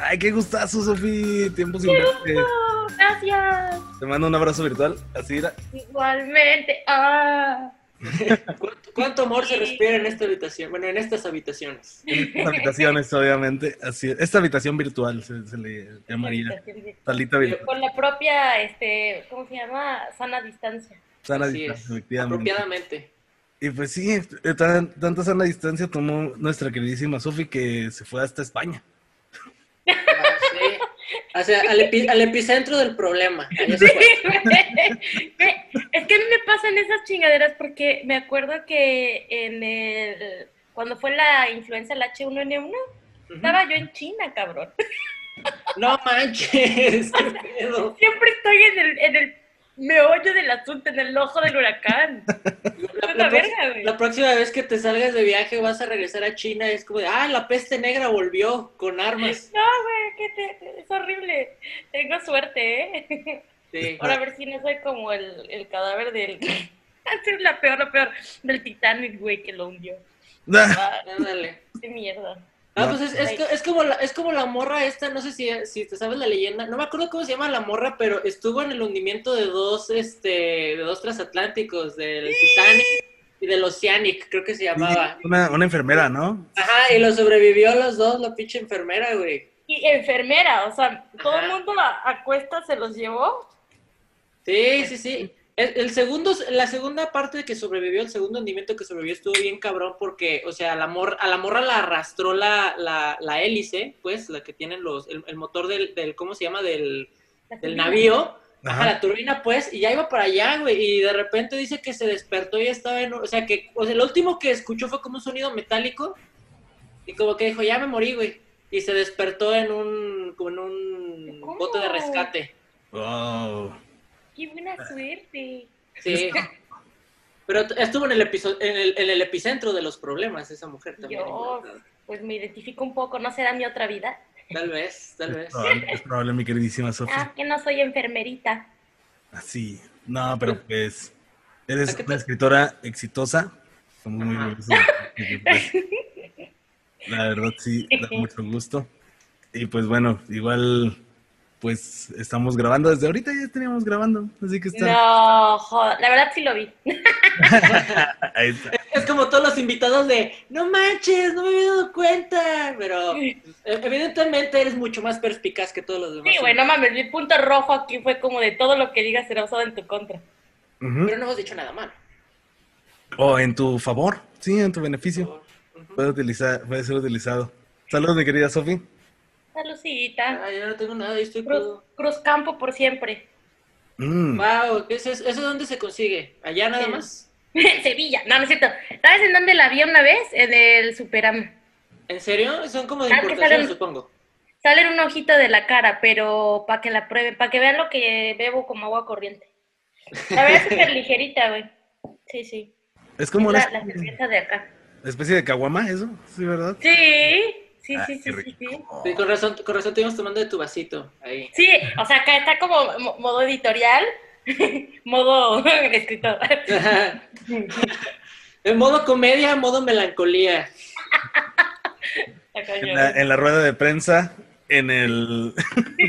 Ay, qué gustazo, Sofi. Tiempo sin ¡Qué verte. gusto! Gracias. Te mando un abrazo virtual. Así era. Igualmente. Ah. ¿Cuánto, cuánto amor se respira en esta habitación? Bueno, en estas habitaciones. En estas habitaciones, obviamente. Así es. Esta habitación virtual se, se le llamaría. Salita virtual. Con la propia, este, ¿cómo se llama? Sana distancia. Sana Así distancia, es. efectivamente. Apropiadamente. Y pues sí, eh, tan- tanta sana distancia tomó nuestra queridísima Sofi que se fue hasta España. O sea, al, epi- al epicentro del problema. Es que a mí me pasan esas chingaderas porque me acuerdo que en el cuando fue la influenza el H1N1 estaba yo en China, cabrón. No manches. qué pedo. Siempre estoy en el, en el meollo del asunto, en el ojo del huracán. La, la la verga, la próxima vez que te salgas de viaje vas a regresar a China. Es como de, ah, la peste negra volvió con armas. No, güey, que te- es horrible. Tengo suerte, ¿eh? Sí. Ahora a ver si no soy como el, el cadáver del... es la peor, lo peor, del Titanic, güey, que lo hundió. Ah, Ándale. qué mierda. Ah, pues es, es, co- es como la, es como la morra esta, no sé si, si te sabes la leyenda, no me acuerdo cómo se llama la morra, pero estuvo en el hundimiento de dos, este, de dos transatlánticos, del Titanic y del Oceanic, creo que se llamaba. Una, una enfermera, ¿no? Ajá, y lo sobrevivió los dos, la pinche enfermera, güey. Y enfermera, o sea, todo el mundo a, a cuesta se los llevó. Sí, sí, sí. El, el segundo, la segunda parte que sobrevivió, el segundo hundimiento que sobrevivió estuvo bien cabrón porque, o sea, la mor- a la morra la arrastró la, la, la hélice, pues, la que tienen los, el, el motor del, del, ¿cómo se llama? Del, del navío. Ajá, Ajá. la turbina, pues, y ya iba para allá, güey, y de repente dice que se despertó y estaba en, o sea, que, o sea, lo último que escuchó fue como un sonido metálico, y como que dijo, ya me morí, güey, y se despertó en un, como en un ¿Cómo? bote de rescate, Wow. Qué buena suerte. sí. Pero estuvo en el, episo- en el, en el epicentro de los problemas esa mujer también. Yo, pues me identifico un poco, ¿no será mi otra vida? Tal vez, tal Es vez. probable, es probable, mi queridísima Sofi. Ah, que no soy enfermerita. Así. No, pero pues. Eres ¿A qué te- una escritora exitosa. Estamos muy. La verdad, sí, da mucho gusto. Y pues bueno, igual. Pues estamos grabando desde ahorita, ya teníamos grabando. Así que está. No, joder, la verdad sí lo vi. Ahí está. Es como todos los invitados de, no manches, no me había dado cuenta, pero eh, evidentemente eres mucho más perspicaz que todos los demás. Sí, güey, no mames, mi punto rojo aquí fue como de todo lo que digas será usado en tu contra. Pero no hemos dicho nada malo. O en tu favor, sí, en tu beneficio. Puede, utilizar, puede ser utilizado. Saludos, mi querida Sofi. Salucita. Ay, yo no tengo nada, yo estoy Cruz, crudo. Cruz Campo por siempre. Mm. Wow, ¿eso, es- ¿eso dónde se consigue? ¿Allá nada Sí. más? Sevilla. No, no es cierto. ¿Sabes en dónde la vi una vez? En el Superama. ¿En serio? Son como de Ah, importación, salen- supongo. Sale en un ojito de la cara, pero para que la prueben, para que vean lo que bebo como agua corriente. La verdad es súper ligerita, güey. Sí, sí. Es como Es una la, la cerveza de acá. especie de caguama, eso, sí, ¿verdad? Sí, sí, Ah, sí, sí, sí, sí. con razón, con razón te íbamos tomando de tu vasito ahí. Sí, o sea, acá está como mo- modo editorial, modo escritor. en modo comedia, modo melancolía. En la, en la rueda de prensa, en el. Sí,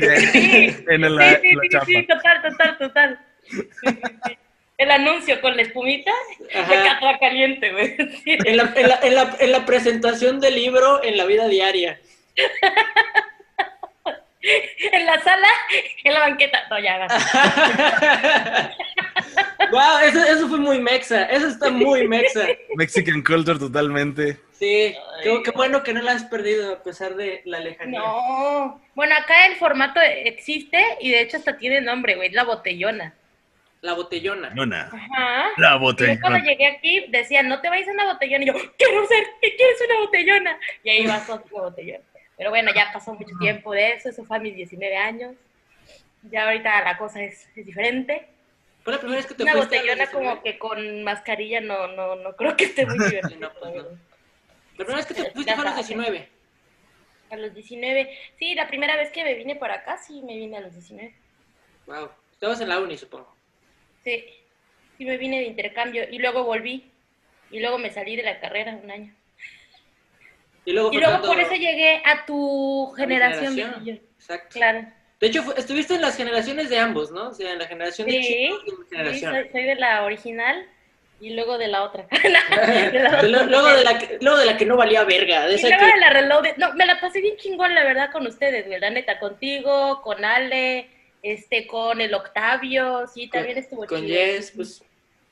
en el- sí, la, sí, la sí, total, total, total. El anuncio con la espumita de Ajá. catra caliente, güey. Sí. En la, en, la, en, la, en la presentación del libro en la vida diaria. En la sala, en la banqueta. No, ya, wow, eso, eso fue muy mexa. Eso está muy mexa. Mexican culture totalmente. Sí, qué, qué bueno que no la has perdido a pesar de la lejanía. No. Bueno, acá el formato existe y de hecho hasta tiene nombre, güey. La botellona. La botellona. Ajá. La Y yo botella. cuando llegué aquí decían, no te vayas a una botellona. Y yo, quiero ser, ¿qué quieres una botellona? Y ahí vas con una botellona. Pero bueno, ya pasó mucho tiempo de eso. Eso fue a mis 19 años. Ya ahorita la cosa es, es diferente. Fue la primera vez que te Una a botellona 19. como que con mascarilla no, no, no creo que esté muy divertido. No, pues no. La primera vez que te fuiste fue a los 19. A los 19. Sí, la primera vez que me vine para acá, sí, me vine a los 19. Wow. Estabas en la uni, supongo. Sí, sí me vine de intercambio y luego volví. Y luego me salí de la carrera un año. Y luego, Y luego Fernando- por eso llegué a tu generación. generación. Exacto. Claro. De hecho, estuviste en las generaciones de ambos, ¿no? O sea, en la generación de Sí, chicos y en mi Sí, generación. soy, soy de la original y luego de la otra. De la De lo- otra. luego, de la que, luego de la que no valía verga. De Y esa luego que- de la. No, me la pasé bien chingón, la verdad, con ustedes. La neta, contigo, con Ale, este, con el Octavio. Sí, también estuvo con chido. Jess, pues.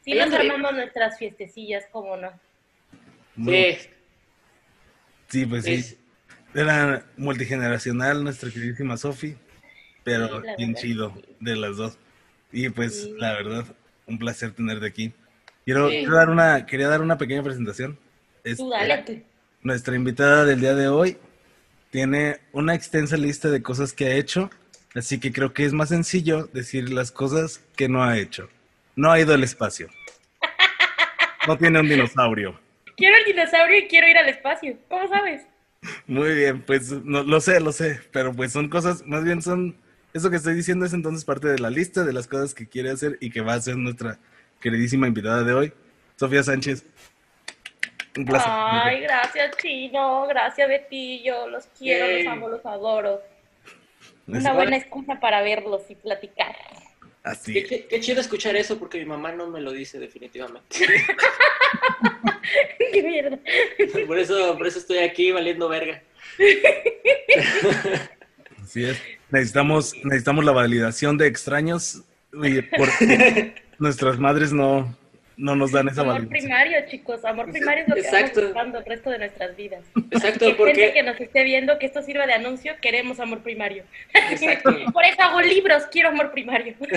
Sí, nos armamos nuestras fiestecillas, cómo no. Muy- Sí, Sí, pues sí. es- Era multigeneracional nuestra queridísima Sofi, pero Sí, bien verdad, chido sí. de las dos. Y pues Sí. la verdad, un placer tenerte aquí. Quiero, Sí. quiero dar una, quería dar una pequeña presentación. Este, Tú dale. Nuestra invitada del día de hoy tiene una extensa lista de cosas que ha hecho, así que creo que es más sencillo decir las cosas que no ha hecho. No ha ido al espacio. No tiene un dinosaurio. Quiero el dinosaurio y quiero ir al espacio. ¿Cómo sabes? Muy bien, pues no, lo sé, lo sé, pero pues son cosas, más bien son, eso que estoy diciendo es entonces parte de la lista de las cosas que quiere hacer y que va a ser nuestra queridísima invitada de hoy, Sofía Sánchez. Un placer. Ay, gracias, Chino. Gracias, Betillo. Los quiero, los amo, los adoro. Es- Una buena excusa para verlos y platicar. Así. Qué, qué- qué chido escuchar eso porque mi mamá no me lo dice definitivamente. Qué mierda. Por eso, por eso estoy aquí valiendo verga. Así es. Necesitamos, necesitamos la validación de extraños y porque nuestras madres no, no nos dan esa Amor validación. primario, chicos. Amor primario es lo que Exacto. estamos buscando el resto de nuestras vidas. Exacto, Que gente porque. que nos esté viendo que esto sirva de anuncio, queremos amor primario. Exacto. Por eso hago libros, quiero amor primario. Por,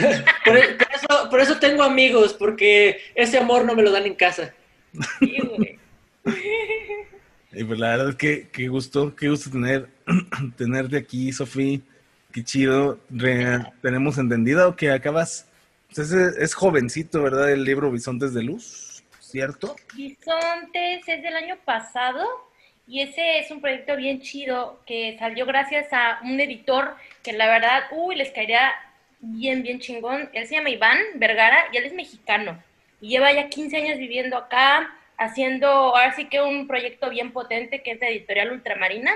por eso, por eso tengo amigos, porque ese amor no me lo dan en casa. Sí, güey. Y pues la verdad es que qué gusto, qué gusto tener, tenerte aquí, Sofía. Qué chido. Re- tenemos entendido que acabas, es, es jovencito, ¿verdad? El libro Bisontes de Luz, ¿cierto? Bisontes es del año pasado y ese es un proyecto bien chido que salió gracias a un editor que la verdad, uy, les caería bien, bien chingón. Él se llama Iván Vergara y él es mexicano y lleva ya 15 años viviendo acá, haciendo ahora sí que un proyecto bien potente que es de Editorial Ultramarina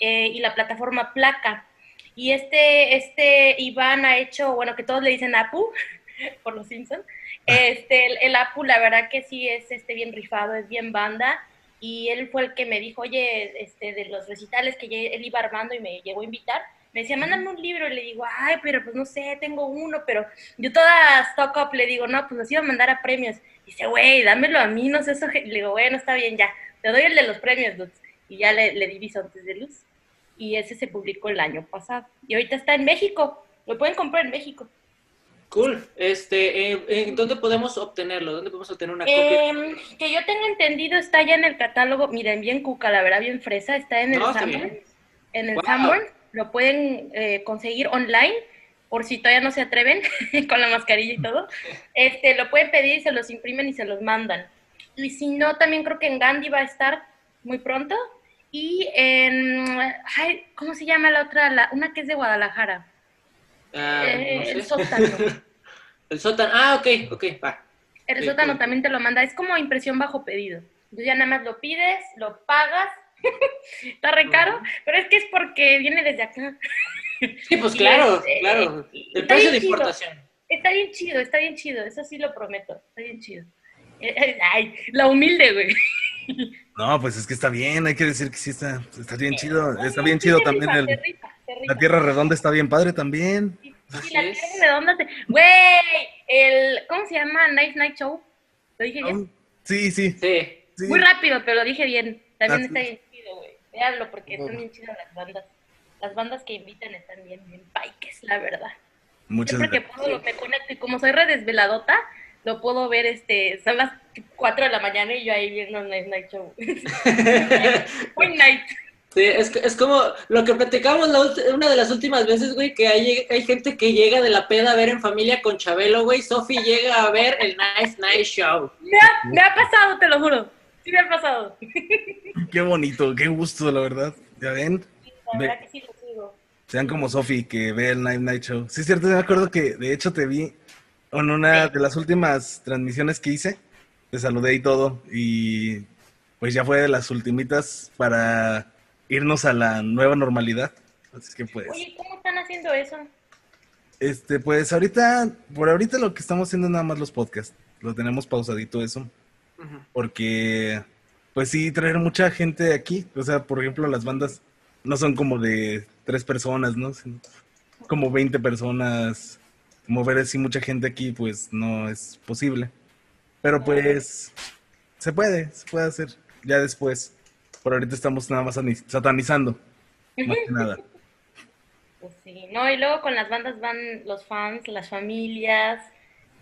eh, y la plataforma Placa. Y este, este Iván ha hecho, bueno, que todos le dicen Apu, por los Simpsons. Este, el, el Apu, la verdad que sí es este bien rifado, es bien banda. Y él fue el que me dijo, oye, este, de los recitales que él iba armando y me llegó a invitar, me decía, mándame un libro. Y le digo, ay, pero pues no sé, tengo uno, pero yo toda stock up le digo, no, pues los iba a mandar a premios. Y dice, güey, dámelo a mí, no sé eso. Le digo, bueno, está bien, ya, te doy el de los premios, dudes. Y ya le, le di Bisontes de Luz. Y ese se publicó el año pasado. Y ahorita está en México. Lo pueden comprar en México. Cool. Este, eh, ¿en ¿Dónde podemos obtenerlo? ¿Dónde podemos obtener una copia? Em, que yo tengo entendido, está ya en el catálogo. Miren, bien cuca, la verdad, bien fresa. Está en el No. En el Wow. Lo pueden eh, conseguir online. Por si todavía no se atreven con la mascarilla y todo. Este, lo pueden pedir, se los imprimen y se los mandan. Y si no, también creo que en Gandhi va a estar muy pronto. Y en. ay, ¿Cómo se llama la otra? La, una que es de Guadalajara. Ah, Eh, no sé. el sótano. El sótano. Ah, ok, ok, va. El Sí, sótano también te lo manda. Es como impresión bajo pedido. Entonces ya nada más lo pides, lo pagas. Está re caro, pero es que es porque viene desde acá. Sí, pues Y claro, este, claro. El precio de chido. importación. Está bien chido, está bien chido. Eso sí lo prometo. Está bien chido. Eh, eh, Ay, la humilde, güey. No, pues es que está bien, hay que decir que sí está, está bien chido. Está bien chido también el, la Tierra Redonda está bien padre también. Sí, Así la es. tierra redonda. se- Güey, el. ¿Cómo se llama? Night Night Show. ¿Lo dije bien? Sí, sí, Sí. sí. Muy rápido, pero lo dije bien. También Ah, está bien chido, güey. Véanlo porque están bien chidas las bandas. Las bandas que invitan están bien, bien paiques, la verdad. Muchas Siempre que gracias. puedo lo- me conecto y como soy redesveladota, lo puedo ver, este, son las 4 de la mañana y yo ahí viendo Night Night Show. Muy night. Sí, es, es como lo que platicamos la una de las últimas veces, güey, que hay, hay gente que llega de la peda a ver en familia con Chabelo, güey. Sofi llega a ver el Nice Night Show. Me ha, me ha pasado, te lo juro. Sí me ha pasado. Qué bonito, qué gusto, la verdad. Ya ven, La Ve- verdad que sí lo sigo. sean como Sofi que ve el Night Night Show. Sí, es cierto, me acuerdo que de hecho te vi en una Sí. de las últimas transmisiones que hice. Te saludé y todo. Y pues ya fue de las ultimitas para irnos a la nueva normalidad. Así que pues. Oye, ¿cómo están haciendo eso? Este, pues ahorita, por ahorita lo que estamos haciendo es nada más los podcasts. Lo tenemos pausadito eso. Porque, pues sí, traer mucha gente aquí. O sea, por ejemplo, las bandas no son como de tres personas, ¿no? como 20 personas. Mover así mucha gente aquí, pues no es posible. Pero pues se puede, se puede hacer ya después. Por ahorita estamos nada más satanizando. Más que nada. Pues sí, no, y luego con las bandas van los fans, las familias,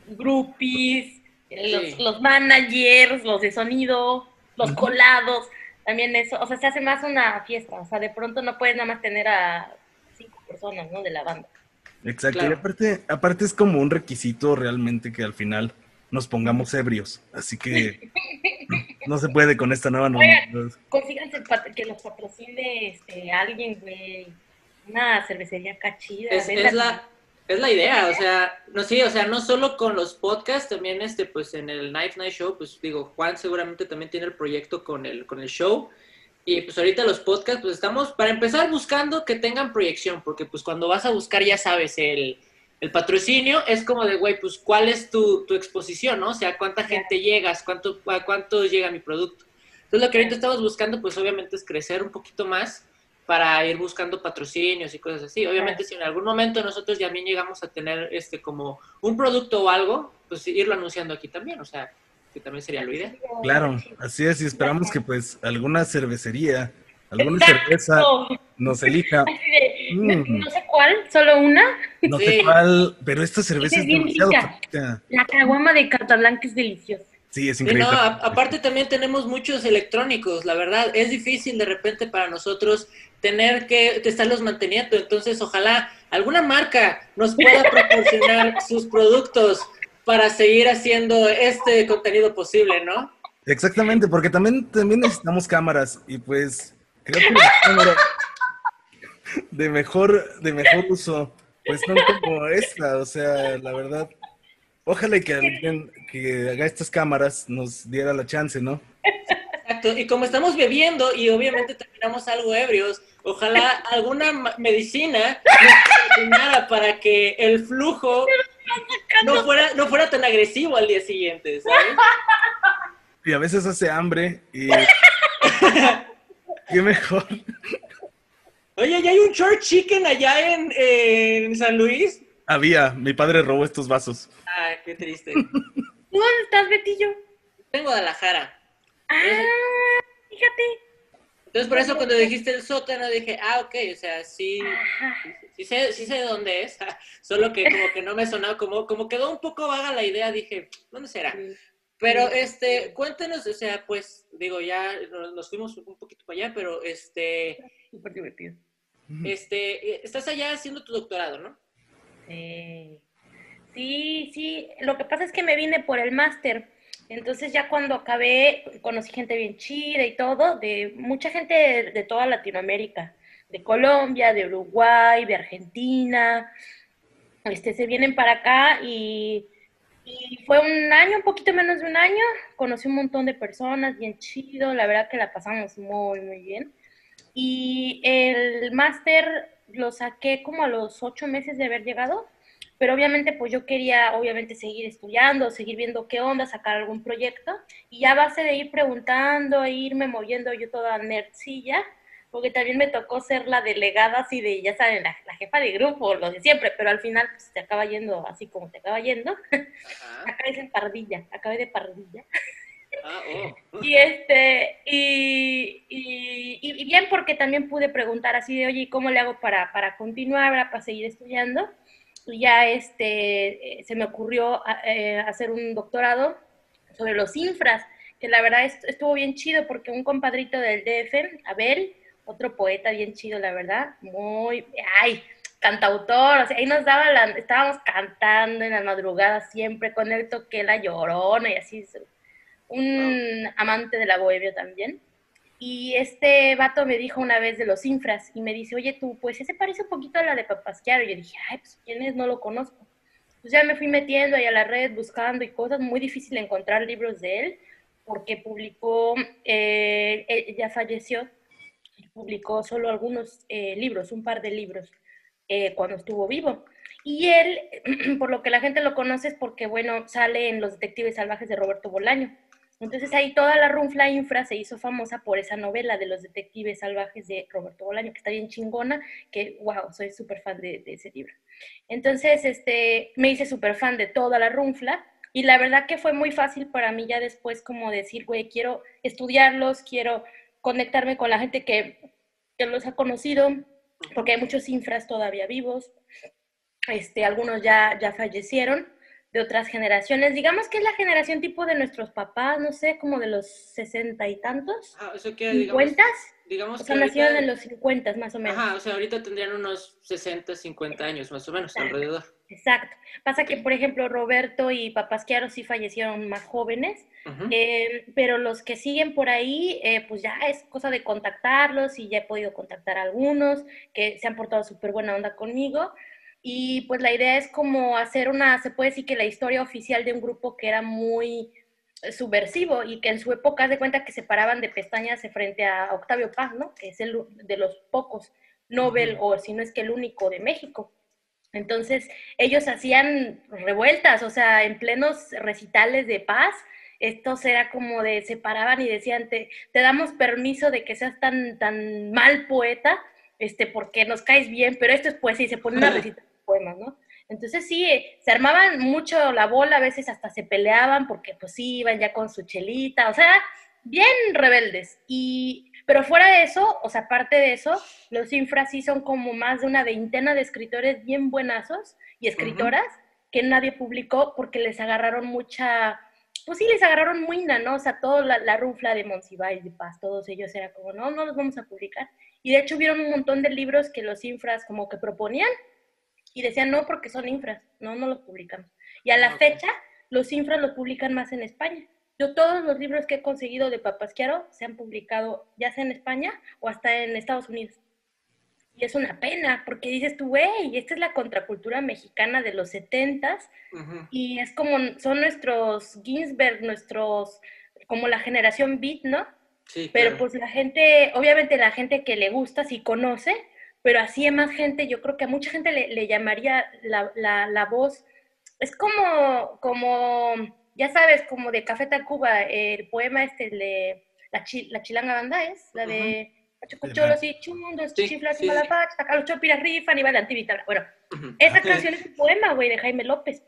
groupies, los, los managers, los de sonido, los colados, también eso, o sea, se hace más una fiesta, o sea, de pronto no puedes nada más tener a cinco personas, ¿no? De la banda. Exacto, y aparte, aparte es como un requisito realmente que al final nos pongamos ebrios. Así que no se puede con esta nueva normalidad. Consíganse que los patrocine este, alguien, güey. Una cervecería cachida. Es, la, es la idea, o sea, no sí, o sea, no solo con los podcasts, también este, pues en el Night Night Show, pues digo, Juan seguramente también tiene el proyecto con el, con el show. Y pues ahorita los podcasts, pues estamos, para empezar, buscando que tengan proyección, porque pues cuando vas a buscar, ya sabes, el, el patrocinio es como de, güey, pues, ¿cuál es tu, tu, exposición, no? O sea, ¿cuánta gente llegas? ¿Cuánto, ¿A cuánto llega mi producto? Entonces, lo que ahorita estamos buscando, pues, obviamente, es crecer un poquito más para ir buscando patrocinios y cosas así. Obviamente, si en algún momento nosotros ya también llegamos a tener, este, como un producto o algo, pues, irlo anunciando aquí también, o sea, que también sería lo ideal. Claro, así es, y esperamos que, pues, alguna cervecería alguna cerveza nos elija. Mm. No sé cuál, solo una. No sé cuál, pero esta cerveza es, demasiado La caguama de carta blanca es deliciosa. Sí, es increíble. No, aparte también tenemos muchos electrónicos, la verdad, es difícil de repente para nosotros tener que estarlos manteniendo, entonces ojalá alguna marca nos pueda proporcionar sus productos para seguir haciendo este contenido posible, ¿no? Exactamente, porque también, también necesitamos cámaras y pues creo que la cámara de mejor, de mejor uso, pues no como esta, o sea, la verdad, ojalá que alguien que haga estas cámaras nos diera la chance, ¿no? Exacto, y como estamos bebiendo y obviamente terminamos algo ebrios, ojalá alguna medicina nos para que el flujo no fuera, no fuera tan agresivo al día siguiente, ¿sabes? Y a veces hace hambre y... Qué mejor. Oye, ¿ya hay un short chicken allá en, San Luis? Había, mi padre robó estos vasos. Ay, qué triste. ¿Dónde estás, Betillo? En Guadalajara. Ah, fíjate. Entonces, por eso cuando dijiste el sótano, dije, ah, ok, o sea, sí, sí, sé, sí sé dónde es, solo que como que no me sonaba, como, como quedó un poco vaga la idea, dije, ¿dónde será? Pero, este, cuéntenos, o sea, pues, digo, ya nos, fuimos un poquito para allá, pero, este... Súper divertido. Este, estás allá haciendo tu doctorado, ¿no? Sí. Sí, sí. Lo que pasa es que me vine por el máster. Entonces ya cuando acabé, conocí gente bien chida y todo, de mucha gente de, de toda Latinoamérica, de Colombia, de Uruguay, de Argentina. Este, se vienen para acá y y fue un año, un poquito menos de un año, conocí un montón de personas, bien chido, la verdad que la pasamos muy, muy bien. Y el máster lo saqué como a los ocho meses de haber llegado, pero obviamente pues yo quería obviamente seguir estudiando, seguir viendo qué onda, sacar algún proyecto, y ya a base de ir preguntando, e irme moviendo yo toda nerdcilla, porque también me tocó ser la delegada así de, ya saben, la, jefa de grupo, lo de siempre, pero al final pues, te acaba yendo así como te acaba yendo. Acá es en pardilla, acabé de pardilla. Ah, oh. y este, y, y, bien porque también pude preguntar así de, oye, ¿cómo le hago para, para continuar, para seguir estudiando? Y ya este, eh, se me ocurrió eh, hacer un doctorado sobre los infras, que la verdad estuvo bien chido porque un compadrito del DF, Abel, otro poeta bien chido, la verdad, muy, ay, cantautor, o sea, ahí nos daba la, estábamos cantando en la madrugada siempre, con él toqué la llorona y así, un amante de la bohemia también. Y este vato me dijo una vez de los infras y me dice, oye tú, pues ese parece un poquito a la de Papasquiaro. Y yo dije, ay, pues quién es, no lo conozco. Pues ya me fui metiendo ahí a la red buscando y cosas, muy difícil encontrar libros de él porque publicó, eh, ella falleció, publicó solo algunos eh, libros, un par de libros, eh, cuando estuvo vivo. Y él, por lo que la gente lo conoce es porque, bueno, sale en Los Detectives Salvajes de Roberto Bolaño. Entonces ahí toda la Runfla Infra se hizo famosa por esa novela de los detectives salvajes de Roberto Bolaño, que está bien chingona, que wow, soy súper fan de, ese libro. Entonces, este, me hice súper fan de toda la Runfla y la verdad que fue muy fácil para mí ya después como decir, güey, quiero estudiarlos, quiero conectarme con la gente que, que los ha conocido, porque hay muchos infras todavía vivos, este, algunos ya, ya fallecieron, de otras generaciones. Digamos que es la generación tipo de nuestros papás, no sé, como de los sesenta y tantos. Ah, eso que, ¿Cincuentas? Digamos, o sea, nacieron en los cincuentas, más o menos. Ajá, o sea, ahorita tendrían unos 60, 50 años, más o menos, alrededor. Exacto. Pasa que, por ejemplo, Roberto y Papasquiaro sí fallecieron más jóvenes, eh, pero los que siguen por ahí, eh, pues ya es cosa de contactarlos y ya he podido contactar a algunos que se han portado súper buena onda conmigo. Y pues la idea es como hacer una, se puede decir que la historia oficial de un grupo que era muy subversivo y que en su época de cuenta que se paraban de pestañas frente a Octavio Paz, ¿no? Que es el de los pocos Nobel, o si no es que el único de México. Entonces, ellos hacían revueltas, o sea, en plenos recitales de paz, estos era como de, se paraban y decían, te, te damos permiso de que seas tan, tan mal poeta, este, porque nos caes bien, pero esto es poesía y se ponen a recitar poemas, ¿no? Entonces sí, se armaban mucho la bola, a veces hasta se peleaban porque pues iban ya con su chelita, o sea, bien rebeldes. Y, pero fuera de eso, o sea, aparte de eso, los infras sí son como más de una veintena de escritores bien buenazos y escritoras que nadie publicó porque les agarraron mucha, pues sí, les agarraron muina, ¿no? O sea, toda la, la rufla de Monsiváis, de Paz, todos ellos era como, no, no los vamos a publicar. Y de hecho hubieron un montón de libros que los infras como que proponían y decían no porque son infras, no, no los publicamos. Y a la ah, fecha, los infras los publican más en España. Yo todos los libros que he conseguido de Papasquiaro se han publicado ya sea en España o hasta en Estados Unidos. Y es una pena, porque dices tú, güey, esta es la contracultura mexicana de los setentas, y es como, son nuestros Ginsberg, nuestros, como la generación beat, ¿no? Sí, Pero pues la gente, obviamente la gente que le gusta, sí conoce, pero así a más gente, yo creo que a mucha gente le, llamaría la, la, voz, es como, como, ya sabes, como de Café Tacuba, el poema este de la, la chilanga banda es, la de Chucucholos y chundos, chiflas y malapaches, acá los chopiras rifan y va de Bueno, esa canción es un poema, güey, de Jaime López.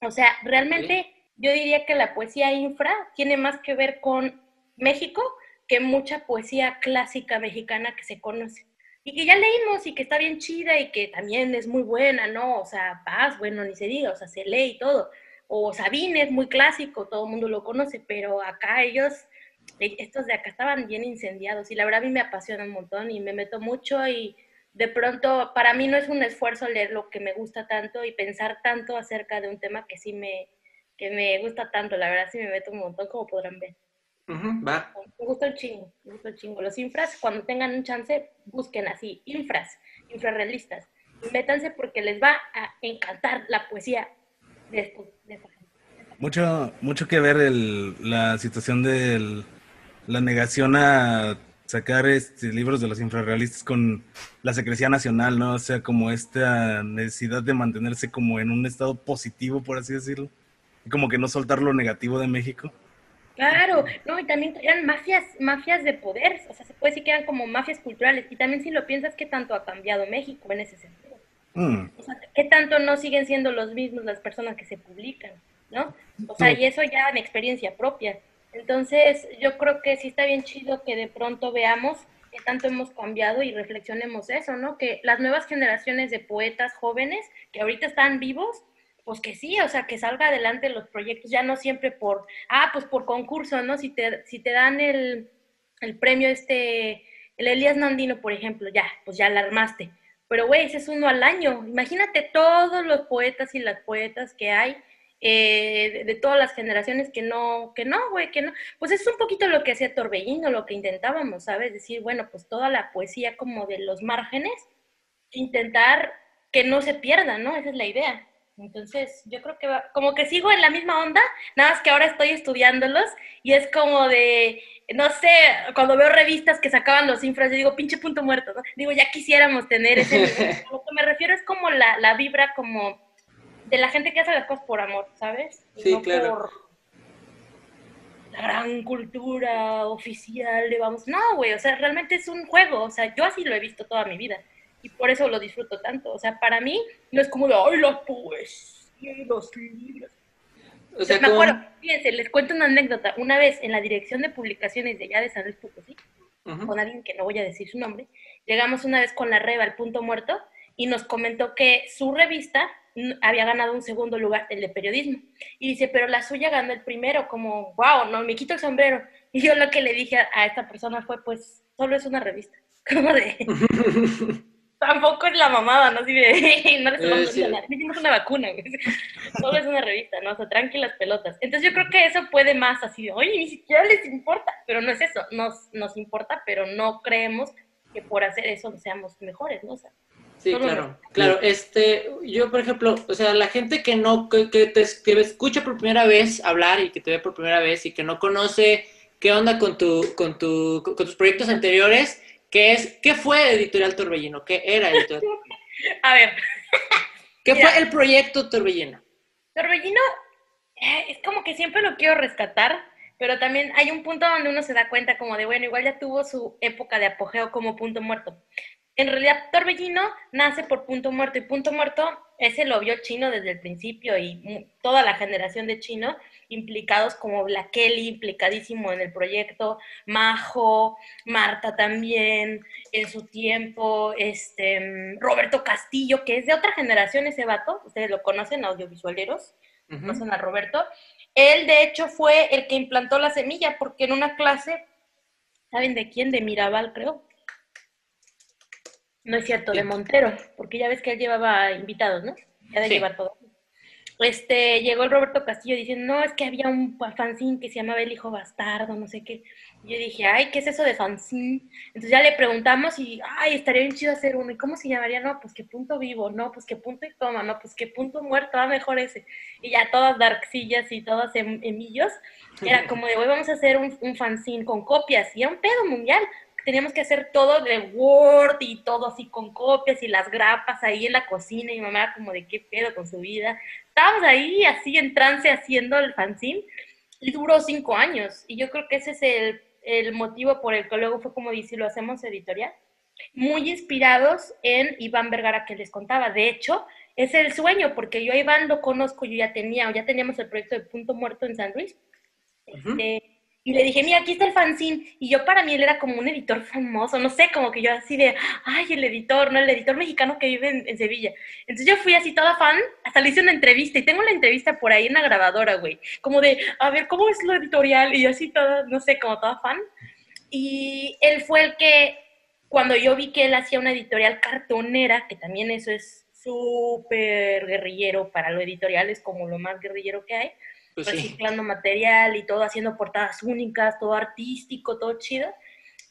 O sea, realmente yo diría que la poesía infra tiene más que ver con México que mucha poesía clásica mexicana que se conoce y que ya leímos y que está bien chida y que también es muy buena, ¿no? O sea, Paz, bueno, ni se diga, o sea, se lee y todo. O Sabine es muy clásico, todo el mundo lo conoce, pero acá ellos, eh, estos de acá estaban bien incendiados y la verdad a mí me apasiona un montón y me meto mucho y de pronto para mí no es un esfuerzo leer lo que me gusta tanto y pensar tanto acerca de un tema que sí me, que me gusta tanto, la verdad sí me meto un montón como podrán ver va. Me gusta el chingo, me gusta el chingo. Los infras, cuando tengan un chance, busquen así, infras, infrarrealistas. Métanse porque les va a encantar la poesía de, esto, Mucho, mucho que ver el, la situación de la negación a sacar este, libros de los infrarrealistas con la secrecía nacional, ¿no? O sea, como esta necesidad de mantenerse como en un estado positivo, por así decirlo. Y como que no soltar lo negativo de México. Claro, no, y también eran mafias, mafias de poder, o sea, se puede decir que eran como mafias culturales, y también si lo piensas, ¿qué tanto ha cambiado México en ese sentido? Mm. O sea, ¿qué tanto no siguen siendo los mismos las personas que se publican, no? O sea, y eso ya en experiencia propia. Entonces, yo creo que sí está bien chido que de pronto veamos qué tanto hemos cambiado y reflexionemos eso, ¿no? Que las nuevas generaciones de poetas jóvenes que ahorita están vivos, pues que sí, o sea, que salga adelante los proyectos, ya no siempre por, ah, pues por concurso, ¿no? Si te, si te dan el, premio este, el Elías Nandino, por ejemplo, ya, pues ya la armaste. Pero, güey, ese es uno al año. Imagínate todos los poetas y las poetas que hay eh, de, todas las generaciones que no, que no, güey, que no. Pues es un poquito lo que hacía Torbellino, lo que intentábamos, ¿sabes? Decir, bueno, pues toda la poesía como de los márgenes, intentar que no se pierda, ¿no? Esa es la idea. Entonces, yo creo que va, como que sigo en la misma onda, nada más que ahora estoy estudiándolos y es como de, no sé, cuando veo revistas que sacaban los infras, yo digo, pinche punto muerto, ¿no? Digo, ya quisiéramos tener ese nivel. Lo que me refiero es como la, la vibra como de la gente que hace las cosas por amor, ¿sabes? Y Sí, no claro. por la gran cultura oficial de vamos. No, güey, o sea, realmente es un juego, o sea, yo así lo he visto toda mi vida y por eso lo disfruto tanto. O sea, para mí no es como de, ay, la poesía y los libros. O sea, me como- acuerdo, fíjense, les cuento una anécdota. Una vez en la dirección de publicaciones de allá de San Luis Potosí, con alguien que no voy a decir su nombre, llegamos una vez con la Reba al punto muerto y nos comentó que su revista había ganado un segundo lugar, el de periodismo. Y dice, pero la suya ganó el primero, como, wow, no, me quito el sombrero. Y yo lo que le dije a, a esta persona fue, pues, solo es una revista. Como de, tampoco es la mamada, ¿no? De, no le estamos Eh, sí. dando nada, hicimos una vacuna, güey. Solo es una revista, ¿no? O sea, tranquilas pelotas. Entonces yo creo que eso puede más así de, oye, ni siquiera les importa. Pero no es eso, nos, nos importa, pero no creemos que por hacer eso seamos mejores, ¿no? O sea, Sí, claro, claro. Este, yo, por ejemplo, o sea, la gente que no, que, que te que escucha por primera vez hablar y que te ve por primera vez y que no conoce qué onda con tu, con tu, con tus proyectos anteriores, ¿qué es, qué fue Editorial Torbellino? ¿Qué era Editorial? a ver, ¿Qué Mira. fue el proyecto Torbellino? Torbellino eh, es como que siempre lo quiero rescatar, pero también hay un punto donde uno se da cuenta como de, bueno, igual ya tuvo su época de apogeo como punto muerto. En realidad, Torbellino nace por punto muerto y punto muerto, ese lo vio Chino desde el principio y toda la generación de Chino implicados como Black Kelly, implicadísimo en el proyecto, Majo, Marta también, en su tiempo, este, Roberto Castillo, que es de otra generación ese vato, ustedes lo conocen, audiovisualeros, conocen a Roberto. Él, de hecho, fue el que implantó la semilla, porque en una clase, ¿saben de quién? De Mirabal, creo. No es cierto, de. Montero, porque ya ves que él llevaba invitados, ¿no? Ya de Sí. llevar todo. Este, llegó el Roberto Castillo diciendo, no, es que había un fanzine que se llamaba El Hijo Bastardo, no sé qué. Y yo dije, ay, ¿qué es eso de fanzine? Entonces ya le preguntamos y, ay, estaría bien chido hacer uno. ¿Y cómo se llamaría? No, pues qué punto vivo, no, pues qué punto y toma, no, pues qué punto muerto, va mejor ese. Y ya todas darksillas y todas em- emillos. Era como de, hoy vamos a hacer un, un fanzine con copias. Y era un pedo mundial. Teníamos que hacer todo de Word y todo así con copias y las grapas ahí en la cocina. Y mi mamá como de, ¿qué pedo con su vida? Estábamos ahí así en trance haciendo el fanzine y duró cinco años. Y yo creo que ese es el, el motivo por el que luego fue como dice, lo hacemos editorial. Muy inspirados en Iván Vergara que les contaba. De hecho, es el sueño, porque yo a Iván lo conozco, yo ya tenía, ya teníamos el proyecto de Punto Muerto en San Luis. Ujú. Eh, y le dije, mira, aquí está el fanzine. Y yo para mí él era como un editor famoso, no sé, como que yo así de, ay, el editor, ¿no? El editor mexicano que vive en, en Sevilla. Entonces yo fui así toda fan, hasta le hice una entrevista y tengo la entrevista por ahí en la grabadora, güey. Como de, a ver, ¿cómo es lo editorial? Y yo así toda, no sé, como toda fan. Y él fue el que, cuando yo vi que él hacía una editorial cartonera, que también eso es súper guerrillero para lo editorial, es como lo más guerrillero que hay, Pues reciclando material y todo, haciendo portadas únicas, todo artístico, todo chido,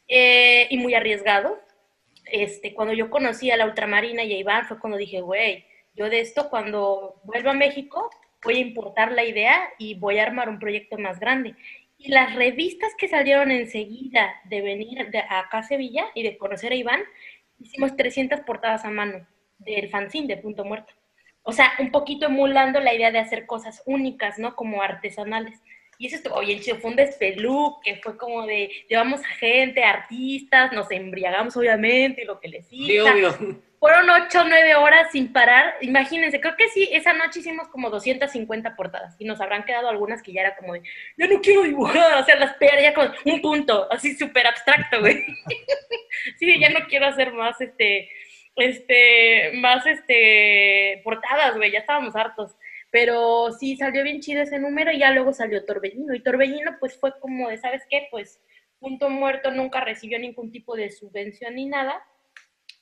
eh, y muy arriesgado. Este, cuando yo conocí a la Ultramarina y a Iván fue cuando dije, güey, yo de esto cuando vuelva a México voy a importar la idea y voy a armar un proyecto más grande. Y las revistas que salieron enseguida de venir de acá a Sevilla y de conocer a Iván, hicimos 300 portadas a mano del fanzine de Punto Muerto. O sea, un poquito emulando la idea de hacer cosas únicas, ¿no? Como artesanales. Y eso estuvo bien chido, fue un despeluque, fue como de, llevamos a gente, artistas, nos embriagamos obviamente, y lo que les Sí, obvio. Fueron ocho nueve horas sin parar. Imagínense, creo que sí, esa noche hicimos como 250 portadas y nos habrán quedado algunas que ya era como de, yo no quiero dibujar, o sea, las pegas ya con un punto, así súper abstracto, güey. sí, ya no quiero hacer más, este, este, más, este, portadas, güey, ya estábamos hartos. Pero sí, salió bien chido ese número y ya luego salió Torbellino. Y Torbellino, pues fue como de, ¿sabes qué? Pues Punto Muerto nunca recibió ningún tipo de subvención ni nada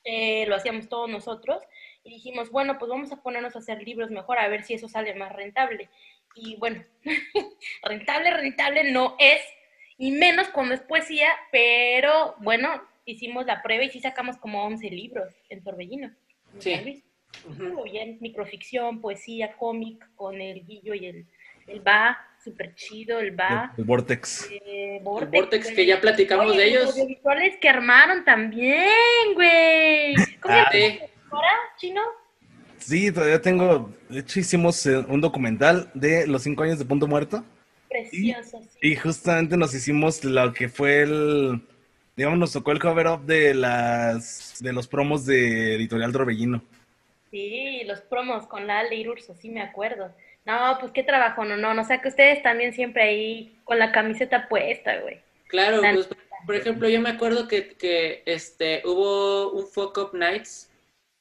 eh, lo hacíamos todos nosotros, y dijimos, bueno, pues vamos a ponernos a hacer libros mejor, a ver si eso sale más rentable. Y bueno, rentable, rentable no es, y menos cuando es poesía, pero bueno, hicimos la prueba y sí sacamos como 11 libros en Torbellino. en Sí. San Luis. Muy bien, microficción, poesía, cómic, con el Guillo y el, el Va, súper chido, el Va. El Vortex. Eh, El Vortex, que ya platicamos Oye, de los ellos. audiovisuales que armaron también, güey. ¿Cómo Ah, llama ahora, chino? Sí, todavía tengo. De hecho, hicimos eh, un documental de los cinco años de Punto Muerto. Precioso, sí. Y justamente nos hicimos lo que fue el. Digamos, nos tocó el cover up de las de los promos de Editorial Torbellino. Sí, los promos con la Ale Urso, sí me acuerdo. No, pues qué trabajo, no, no, no, o sea que ustedes también siempre ahí con la camiseta puesta, güey. Claro, La pues, por ejemplo, yo me acuerdo que, que este, hubo un Fuck Up Nights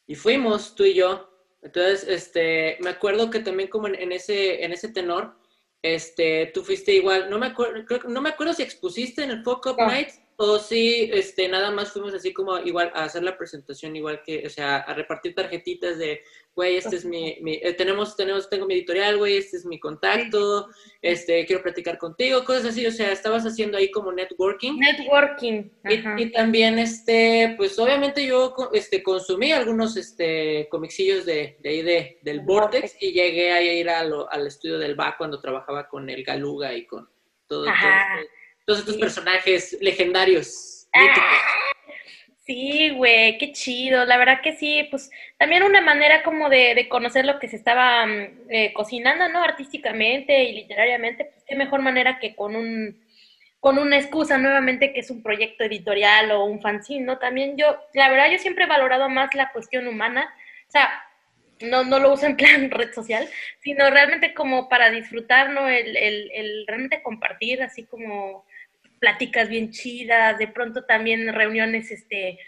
y fuimos tú y yo. Entonces, este, me acuerdo que también como en, en ese, en ese tenor, este, tú fuiste igual, no me acuerdo, creo, que- no me acuerdo si expusiste en el Fuck Up No. Nights o si, este, nada más fuimos así como igual a hacer la presentación igual que, o sea, a repartir tarjetitas de, güey, este es mi, mi- eh, tenemos, tenemos, tengo mi editorial, güey, este es mi contacto, este, quiero platicar contigo, cosas así, o sea, estabas haciendo ahí como networking. Networking. Y, y también, este, pues obviamente yo este, consumí algunos este, comicillos de, de ahí de, del Vortex y llegué a ir a lo- al estudio del BA cuando trabajaba con el Galuga y con todo, Ajá. Todos, estos Sí. personajes legendarios. Ah. Sí, güey, qué chido. La verdad que sí, pues también una manera como de, de conocer lo que se estaba mm, eh, cocinando, ¿no? Artísticamente y literariamente, pues qué mejor manera que con un con una excusa nuevamente que es un proyecto editorial o un fanzine, ¿no? También yo, la verdad, yo siempre he valorado más la cuestión humana, o sea, no, no lo uso en plan red social, sino realmente como para disfrutar, ¿no? El, el, el realmente compartir, así como pláticas bien chidas, de pronto también reuniones, este,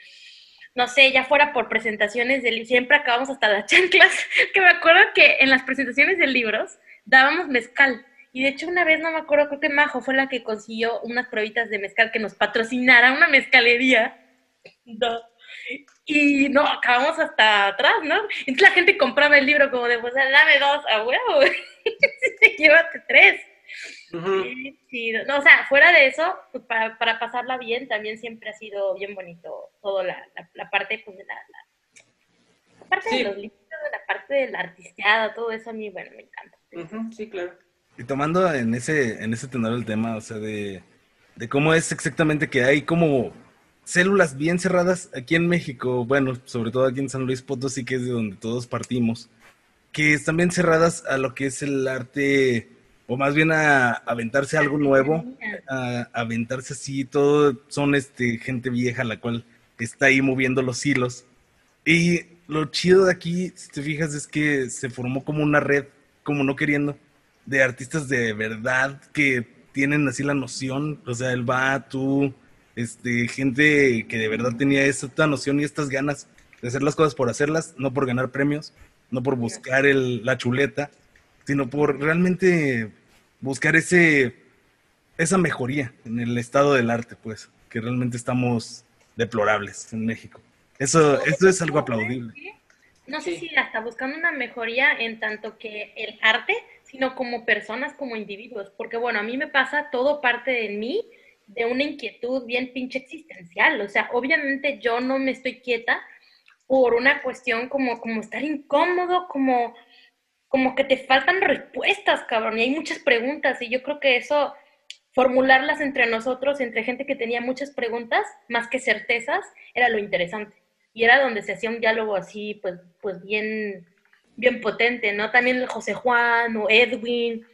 no sé, ya fuera por presentaciones del siempre acabamos hasta las chanclas, que me acuerdo que en las presentaciones de libros dábamos mezcal. Y de hecho una vez, no me acuerdo, creo que Majo fue la que consiguió unas pruebitas de mezcal que nos patrocinara una mezcalería. No. Y no, acabamos hasta atrás, ¿no? Entonces la gente compraba el libro como de, pues dame dos, a huevo, llévate tres. Sí. No, o sea, fuera de eso, pues para, para pasarla bien, también siempre ha sido bien bonito todo la, la, la parte, pues, de la, la, la parte Sí. de los libros, la parte de la artisteada, todo eso a mí, bueno, me encanta. Sí, claro. Y tomando en ese, en ese tenor el tema, o sea, de, de cómo es exactamente que hay como células bien cerradas aquí en México, bueno, sobre todo aquí en San Luis Potosí, que es de donde todos partimos, que están bien cerradas a lo que es el arte, o más bien a, aventarse algo nuevo, a, a aventarse así, todo son este gente vieja la cual está ahí moviendo los hilos. Y lo chido de aquí, si te fijas, es que se formó como una red, como no queriendo, de artistas de verdad que tienen así la noción, o sea, él va, tú, este, gente que de verdad tenía esta noción y estas ganas de hacer las cosas por hacerlas, no por ganar premios, no por buscar el, la chuleta, sino por realmente buscar ese, esa mejoría en el estado del arte, pues, que realmente estamos deplorables en México. Eso, eso es algo aplaudible. No sé si hasta buscando una mejoría en tanto que el arte, sino como personas, como individuos, porque bueno, a mí me pasa todo parte de mí, de una inquietud bien pinche existencial, o sea, obviamente yo no me estoy quieta por una cuestión como, como estar incómodo, como, como que te faltan respuestas, cabrón, y hay muchas preguntas, y yo creo que eso, formularlas entre nosotros, entre gente que tenía muchas preguntas, más que certezas, era lo interesante. Y era donde se hacía un diálogo así, pues, pues bien, bien potente, ¿no? También José Juan o Edwin,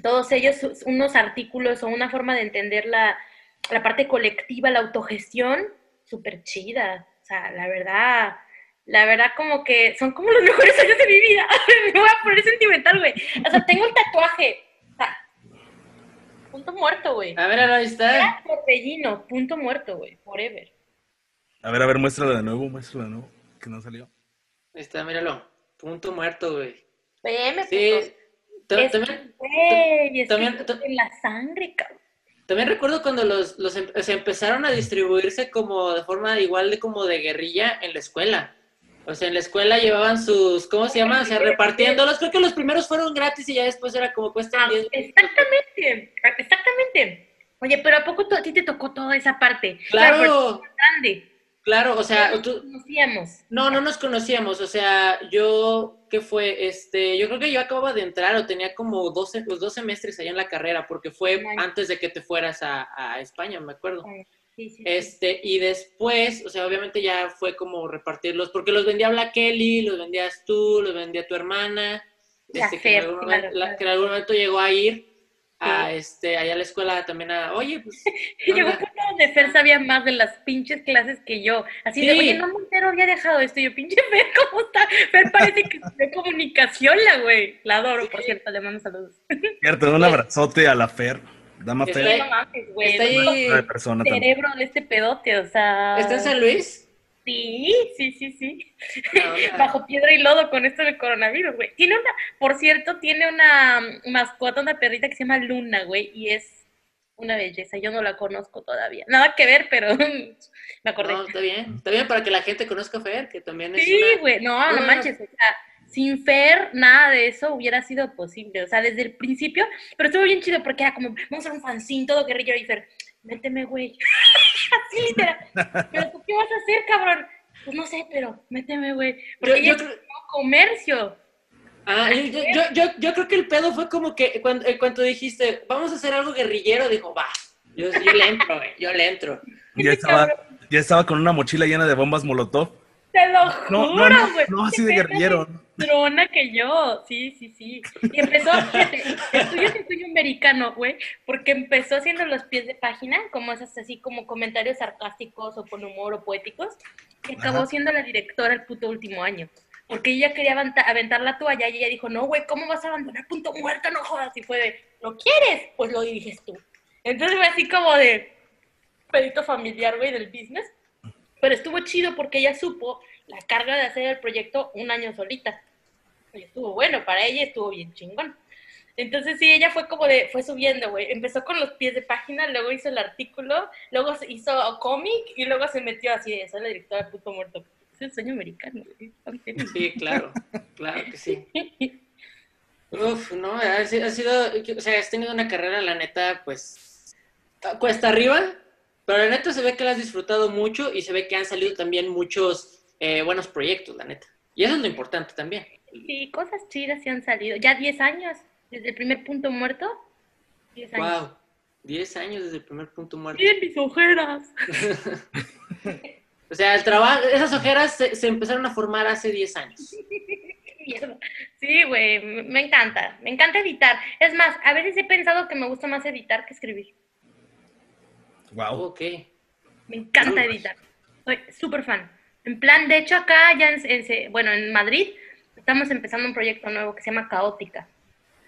todos ellos unos artículos o una forma de entender la, la parte colectiva, la autogestión, súper chida. O sea, la verdad, la verdad como que son como los mejores años de mi vida. Me voy a poner sentimental, güey. O sea, tengo un tatuaje. O sea, punto muerto, güey. A ver, ahí está. Torbellino, punto muerto, güey. Forever. A ver, a ver, muéstralo de nuevo, muéstralo de nuevo, que no salió. Ahí está, míralo. Punto muerto, güey. PM, Sí. También, también- en la sangre, cabrón. También recuerdo cuando los, los em- se empezaron a distribuirse como de forma igual de como de guerrilla en la escuela. O sea, en la escuela llevaban sus, ¿cómo se llama? O sea, repartiéndolos. Creo que los primeros fueron gratis y ya después era como cuesta Ah, 10. exactamente, exactamente. Oye, pero ¿a poco a ti te tocó toda esa parte? Claro, grande. Claro, o sea, No tú, nos conocíamos. No, no nos conocíamos, o sea, yo, ¿qué fue? Este, yo creo que yo acababa de entrar o tenía como 12, los dos semestres allá en la carrera, porque fue antes de que te fueras a, a España, me acuerdo. Sí, sí, sí. Este, y después, o sea, obviamente ya fue como repartirlos, porque los vendía Black Kelly, los vendías tú, los vendía tu hermana, este, que, en Fer, algún claro, momento, la- claro. que en algún momento llegó a ir a, este, allá a la escuela también a, oye, pues, ¿qué Llegó un onda? punto donde Fer sabía más de las pinches clases que yo. Así de, Sí. oye, no Montero había dejado esto. Y yo, pinche Fer, ¿cómo está? Fer parece que estudió comunicación, la güey. La adoro, por cierto, le mando saludos. Cierto, un abrazote a la Fer. Dama ahí, Una persona también. cerebro de este pedote, o sea. ¿está en San Luis? Sí, sí, sí, sí. No, no. Bajo piedra y lodo con esto del coronavirus, güey. Tiene una, por cierto, tiene una mascota, una perrita que se llama Luna, güey, y es una belleza. Yo no la conozco todavía. Nada que ver, pero me acordé. No, está bien, está bien para que la gente conozca a Fer, que también es Sí, una... güey, no, no manches, o sea, sin Fer, nada de eso hubiera sido posible, o sea, desde el principio, pero estuvo bien chido porque era como, vamos a hacer un fanzine, todo guerrillero, y Fer, méteme, güey, así literal, pero tú qué vas a hacer, cabrón, pues no sé, pero méteme, güey, porque Yo- ella yo creo- comercio, Ah, yo, yo, yo, yo- yo creo que el pedo fue como que cuando, eh, cuando dijiste, vamos a hacer algo guerrillero, dijo, va, yo, yo le entro, güey, yo le entro. Ya estaba, ya estaba con una mochila llena de bombas molotov. Te lo No, juro, no, no, güey. no así de guerrillero. Trona que yo, sí, sí, sí. Y empezó, fíjate, el tuyo es el tuyo americano, güey, porque empezó haciendo los pies de página, como esas así como comentarios sarcásticos o con humor o poéticos, y acabó Ajá. siendo la directora el puto último año. Porque ella quería aventa- aventar la toalla y ella dijo, no, güey, ¿cómo vas a abandonar punto muerto? No jodas. Y fue de, ¿lo quieres? Pues lo diriges tú. Entonces fue así como de pedito familiar, güey, del business. Pero estuvo chido porque ella supo la carga de hacer el proyecto un año solita. Y estuvo bueno, para ella estuvo bien chingón. Entonces sí, ella fue como de, fue subiendo, güey. Empezó con los pies de página, luego hizo el artículo, luego hizo cómic y luego se metió así de, soy la directora de Puto Muerto. Es el sueño americano, güey. Sí, claro, claro que sí. Uf, no, ha sido- o sea, has tenido una carrera, la neta, pues, cuesta arriba, pero la neta se ve que la has disfrutado mucho y se ve que han salido también muchos eh, buenos proyectos, la neta. Y eso es lo importante también. Sí, cosas chidas se han salido. Ya 10 años, desde el primer punto muerto. 10 años. Wow, 10 años desde el primer punto muerto. Miren mis ojeras. O sea, el trabajo, esas ojeras se, se empezaron a formar hace 10 años. Mierda. Sí, güey, me encanta. Me encanta editar. Es más, a veces he pensado que me gusta más editar que escribir. Wow. Ok. Me encanta editar. Soy súper fan. En plan, de hecho, acá ya en, bueno, en Madrid estamos empezando un proyecto nuevo que se llama Caótica.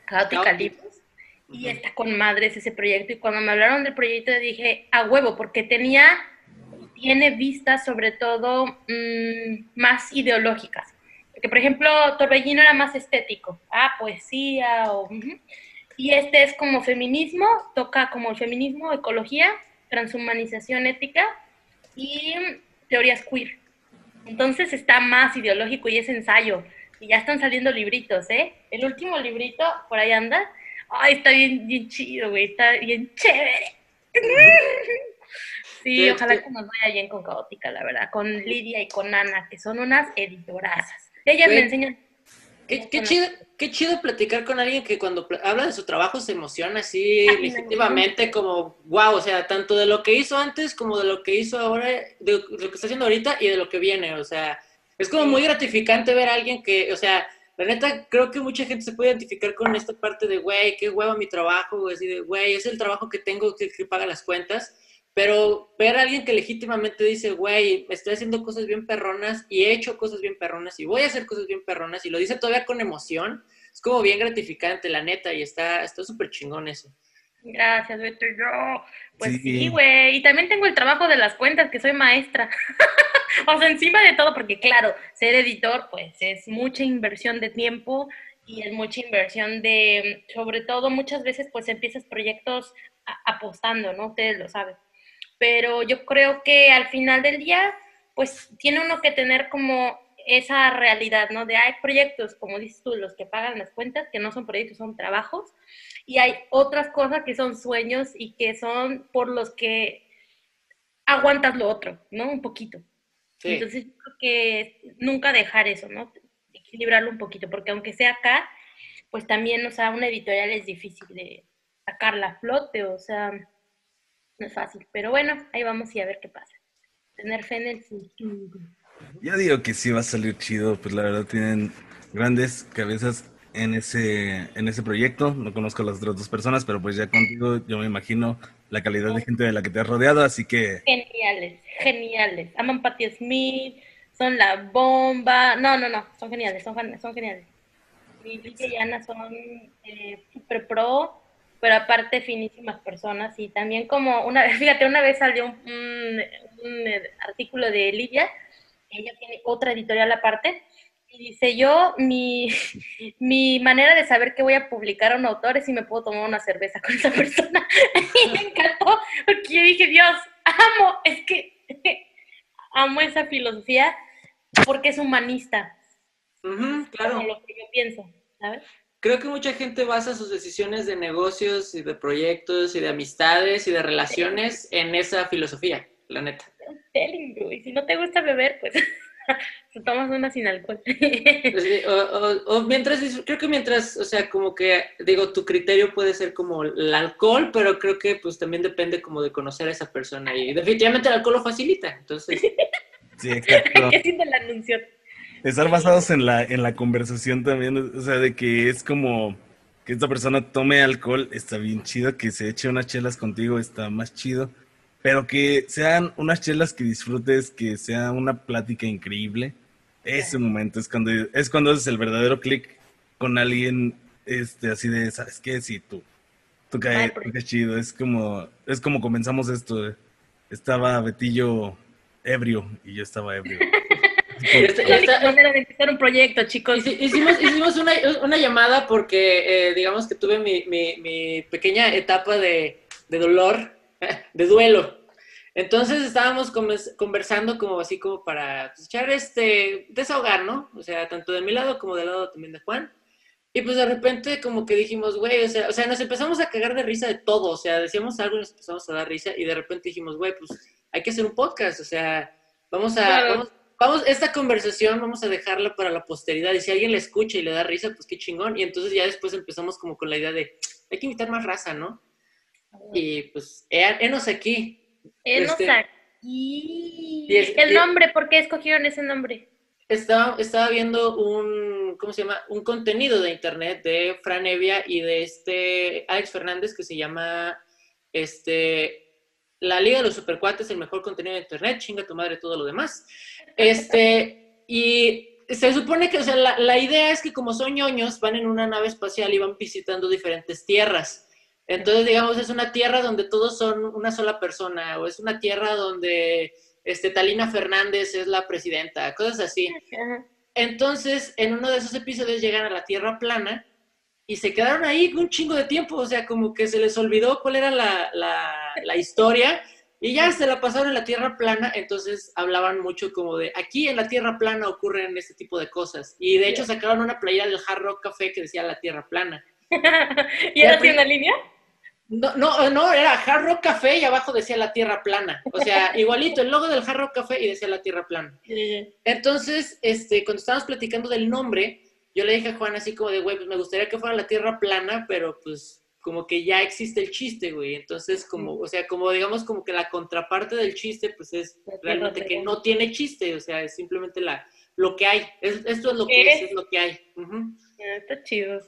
Caótica Caótica. Libros. Y está con madres ese proyecto. Y cuando me hablaron del proyecto dije, a huevo, porque tenía, tiene vistas sobre todo mm, más ideológicas. Porque, por ejemplo, Torbellino era más estético. Ah, poesía o... Y este es como feminismo, toca como el feminismo, ecología, transhumanización ética y teorías queer. Entonces está más ideológico y es ensayo. Y ya están saliendo libritos, ¿eh? El último librito, por ahí anda. Ay, está bien, bien chido, güey. Está bien chévere. Sí, ¿Qué- ojalá que nos vaya bien con Caótica, la verdad. Con Lidia y con Ana, que son unas editorazas. Ellas me enseñan. Qué, qué chido, qué chido platicar con alguien que cuando habla de su trabajo se emociona así Ay, legítimamente como, wow, o sea, tanto de lo que hizo antes como de lo que hizo ahora, de lo que está haciendo ahorita y de lo que viene, o sea, es como muy gratificante ver a alguien que, o sea, la neta, creo que mucha gente se puede identificar con esta parte de, güey, qué huevo mi trabajo, así de, güey, es el trabajo que tengo que, que paga las cuentas, pero ver a alguien que legítimamente dice, güey, estoy haciendo cosas bien perronas y he hecho cosas bien perronas y voy a hacer cosas bien perronas y lo dice todavía con emoción, es como bien gratificante, la neta, y está está súper chingón eso. Gracias, Beto. y Yo, pues Sí. sí, güey. Y también tengo el trabajo de las cuentas, que soy maestra. o sea, encima de todo, porque claro, ser editor, pues es mucha inversión de tiempo y es mucha inversión de, sobre todo, muchas veces, pues empiezas proyectos apostando, ¿no? Ustedes lo saben. Pero yo creo que al final del día, pues tiene uno que tener como esa realidad, ¿no? De hay proyectos, como dices tú, los que pagan las cuentas, que no son proyectos, son trabajos y hay otras cosas que son sueños y que son por los que aguantas lo otro, ¿no? Un poquito. Sí. Entonces, yo creo que nunca dejar eso, ¿no? Equilibrarlo un poquito, porque aunque sea acá, pues también, o sea, una editorial es difícil de sacarla a flote, o sea, no es fácil. Pero bueno, ahí vamos y a ver qué pasa. Tener fe en el futuro. Yo digo que sí va a salir chido, pues la verdad tienen grandes cabezas en ese, en ese proyecto. No conozco a las otras dos personas, pero pues ya contigo yo me imagino la calidad de gente de la que te has rodeado, así que Geniales, geniales. Aman Patti Smith, son la bomba. No, no, no, son geniales, son, gen- son geniales. Lidia y Ana son eh, super pro, pero aparte finísimas personas. Y también como una vez, fíjate, una vez salió un, un- un, eh, artículo de Lidia, ella tiene otra editorial aparte, y dice yo, mi, mi manera de saber que voy a publicar a un autor es si me puedo tomar una cerveza con esa persona. y me encantó, porque yo dije, Dios, amo, es que amo esa filosofía porque es humanista, claro. como lo que yo pienso, ¿sabes? Creo que mucha gente basa sus decisiones de negocios y de proyectos y de amistades y de relaciones en esa filosofía, la neta. Y si no te gusta beber, pues te tomas una sin alcohol. Pues O, o- o mientras, creo que mientras, o sea, como que, digo, tu criterio puede ser como el alcohol, pero creo que pues también depende como de conocer a esa persona y definitivamente el alcohol lo facilita, entonces, sí, exacto. ¿Qué siente el anuncio? Estar basados en la, en la conversación también, o sea, de que es como que esta persona tome alcohol, está bien chido, que se eche unas chelas contigo, está más chido, pero que sean unas chelas que disfrutes, que sea una plática increíble. Ese momento es cuando es cuando haces el verdadero clic con alguien, este, así de, ¿sabes qué? Sí, tú, caes, tú caes chido, es como, es como comenzamos esto, eh. estaba Betillo ebrio y yo estaba ebrio. La Esta- manera de empezar un proyecto, chicos. Hici- Hicimos, hicimos una, una llamada porque, eh, digamos que tuve mi, mi- mi pequeña etapa de, de dolor, de duelo. Entonces estábamos conversando como así como para pues, echar este, desahogar, ¿no? O sea, tanto de mi lado como del lado también de Juan. Y pues de repente como que dijimos, güey, o sea, o sea, nos empezamos a cagar de risa de todo, o sea, decíamos algo y nos empezamos a dar risa y de repente dijimos, güey, pues hay que hacer un podcast, o sea, vamos a, Claro. vamos, vamos, esta conversación vamos a dejarla para la posteridad y si alguien la escucha y le da risa, pues qué chingón. Y entonces ya después empezamos como con la idea de, hay que invitar más raza, ¿no? Y pues, he- henos aquí. Enos este- aquí. y es- el nombre, ¿por qué escogieron ese nombre? Estaba, estaba viendo un, ¿cómo se llama? Un contenido de internet de Fran Evia y de este Alex Fernández que se llama, este, La Liga de los Supercuates, el mejor contenido de internet, chinga tu madre todo lo demás. Este, y se supone que, o sea, la, la idea es que como son ñoños, van en una nave espacial y van visitando diferentes tierras. Entonces, digamos, es una tierra donde todos son una sola persona, o es una tierra donde este, Talina Fernández es la presidenta, cosas así. Entonces, en uno de esos episodios llegan a la Tierra plana y se quedaron ahí un chingo de tiempo, o sea, como que se les olvidó cuál era la, la- la historia y ya se la pasaron en la Tierra plana, entonces hablaban mucho como de, aquí en la Tierra plana ocurren este tipo de cosas. Y de hecho sacaron una playera del Hard Rock Café que decía la Tierra plana. ¿Y era así una línea? No, no, no, era Hard Rock Café y abajo decía la Tierra plana. O sea, igualito, el logo del Hard Rock Café y decía la Tierra plana. Entonces, este, cuando estábamos platicando del nombre, yo le dije a Juan así como de, güey, pues me gustaría que fuera la Tierra plana, pero pues como que ya existe el chiste, güey. Entonces, como, o sea, como digamos como que la contraparte del chiste, pues es realmente que no tiene chiste, o sea, es simplemente la, lo que hay. Es- esto es lo ¿Qué que es, es? lo que hay. Ah, Está chido.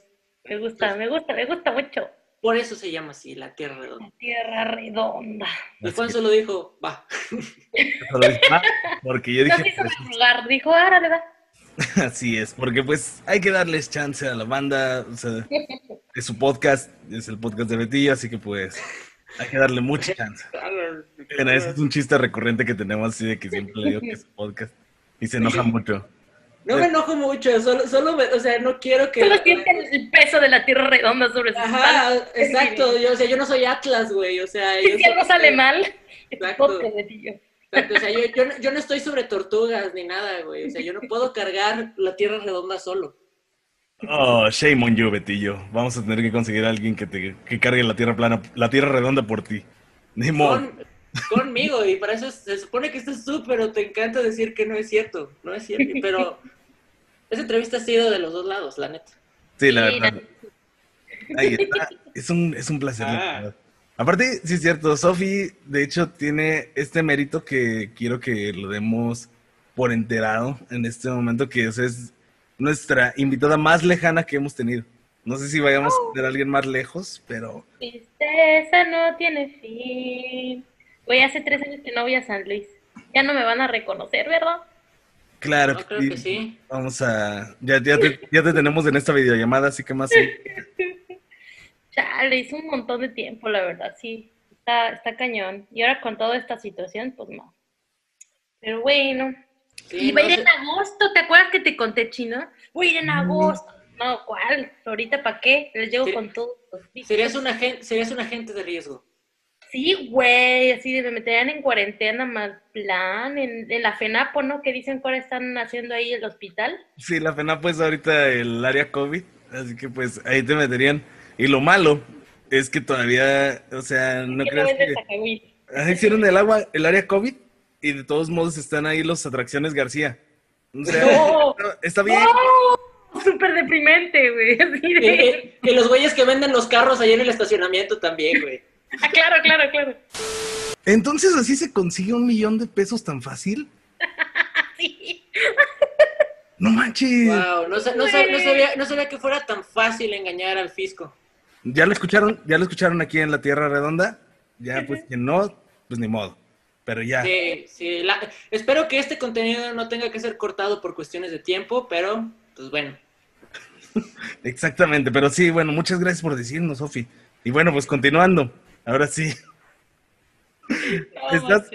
Me gusta, me gusta, me gusta mucho. Por eso se llama así, la Tierra redonda. La tierra redonda. Y Juan solo dijo, va. "Ah", porque yo No dije, quiso pues, rogar, dijo, árale, va. así es, porque pues hay que darles chance a la banda, o sea, es su podcast, es el podcast de Betillo, así que pues hay que darle mucha chance. Bueno, ese es un chiste recurrente que tenemos así de que siempre le digo que es su podcast y se enoja mucho. No me enojo mucho, solo, solo me- o sea, no quiero que... Solo siente el peso de la tierra redonda sobre sus Ajá, exacto, yo, o sea, yo no soy Atlas, güey, o sea... Si algo sale mal, Exacto. podcast de tío. Exacto, o sea, yo, yo, no- yo no estoy sobre tortugas ni nada, güey, o sea, yo no puedo cargar la tierra redonda solo. Oh, shame on you, Betillo. Vamos a tener que conseguir a alguien que te que cargue la tierra plana, la tierra redonda por ti. Ni modo. Son- conmigo y para eso se supone que estás tú, pero te encanta decir que no es cierto, no es cierto, pero esa entrevista ha sido de los dos lados, la neta. Sí, la verdad. Ahí está. Es un, es un placer. la Ah. verdad. Aparte, sí es cierto, Sofi, de hecho, tiene este mérito que quiero que lo demos por enterado en este momento, que es, es nuestra invitada más lejana que hemos tenido. No sé si vayamos a tener a alguien más lejos, pero Tristeza no tiene fin. Güey, hace tres años que no voy a San Luis. Ya no me van a reconocer, ¿verdad? claro No, creo que sí. Vamos a... Ya, ya, te, ya te tenemos en esta videollamada, así que más... sí. Chale, hizo un montón de tiempo, la verdad, sí. Está, está cañón. Y ahora con toda esta situación, pues no. Pero bueno. Sí, y va a no ir sé- en agosto, ¿te acuerdas que te conté, Chino? Voy a ir en agosto. No, ¿cuál? ¿Ahorita para qué? Les llego Sí. con todo. Serías un agente, serías un agente de riesgo. Sí, güey, así de me meterían en cuarentena más plan, en, en la FENAPO, ¿no? Que dicen que ahora están haciendo ahí el hospital. Sí, la FENA pues ahorita el área COVID, así que pues ahí te meterían. Y lo malo es que todavía, o sea, no Que creas venden que... Hicieron el agua, el área COVID y de todos modos están ahí los atracciones García. O sea, No. no, está bien. ¡No! Súper deprimente, güey. de- y- y los güeyes que venden los carros ahí en el estacionamiento también, güey. Ah, claro, claro, claro. Entonces así se consigue un millón de pesos tan fácil. Sí. No manches. Wow, no, no no sabía, no sabía que fuera tan fácil engañar al fisco. Ya lo escucharon, ya lo escucharon aquí en la Tierra Redonda. Ya pues quien no, pues ni modo. Pero ya. Sí, sí, la- espero que este contenido no tenga que ser cortado por cuestiones de tiempo, pero pues bueno. Exactamente, pero sí, bueno, muchas gracias por decirnos, Sofi. Y bueno, pues continuando, ahora sí, No, Estás-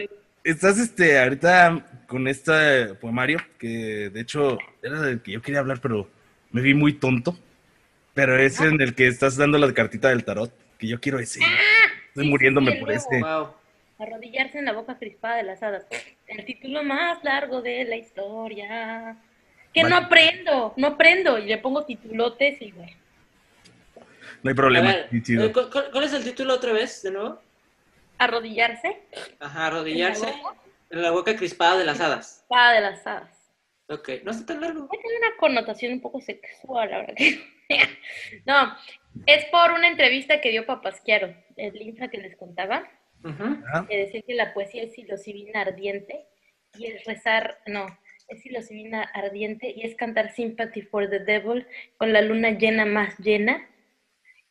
estás este ahorita con este poemario, que de hecho era del que yo quería hablar, pero me vi muy tonto. Pero es en el que estás dando la cartita del tarot, que yo quiero ese. Estoy Ah, sí, muriéndome sí, por ese. Wow. Arrodillarse en la boca crispada de las hadas. El título más largo de la historia. Que no aprendo, no aprendo. Y le pongo titulotes y bueno. No hay problema. ver, eh, ¿cu- cu- ¿cuál es el título otra vez, de nuevo? Arrodillarse Ajá, arrodillarse en la boca en la boca crispada de las hadas. crispada de las hadas. Ok, no está tan largo. Tiene una connotación un poco sexual, ahora que. no, es por una entrevista que dio Papasquiaro, el linfa que les contaba. Que decía que la poesía es psilocibina ardiente y el rezar, no, es psilocibina ardiente y es cantar Sympathy for the Devil con la luna llena más llena.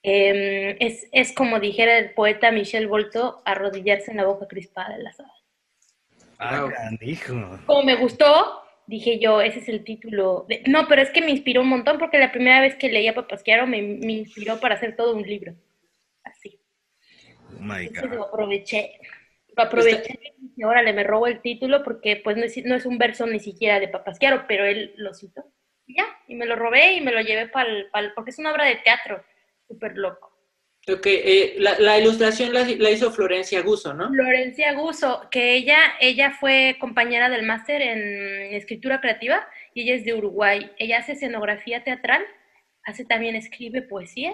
Em, es, es como dijera el poeta Michel Volto, arrodillarse en la boca crispada de las hadas. ah, Wow. Como me gustó, dije yo, ese es el título. de- No, pero es que me inspiró un montón porque la primera vez que leía Papasquiaro me, me inspiró para hacer todo un libro. Así. Oh my God. lo aproveché. Lo aproveché y dije, órale, me robo el título porque pues no es, no es un verso ni siquiera de Papasquiaro, pero él lo citó. Y ya, y me lo robé y me lo llevé para el... porque es una obra de teatro, súper loco. Ok, eh, la, la ilustración la, la hizo Florencia Guso, ¿no? Florencia Guso, que ella, ella fue compañera del máster en escritura creativa y ella es de Uruguay. Ella hace escenografía teatral, hace también, escribe poesía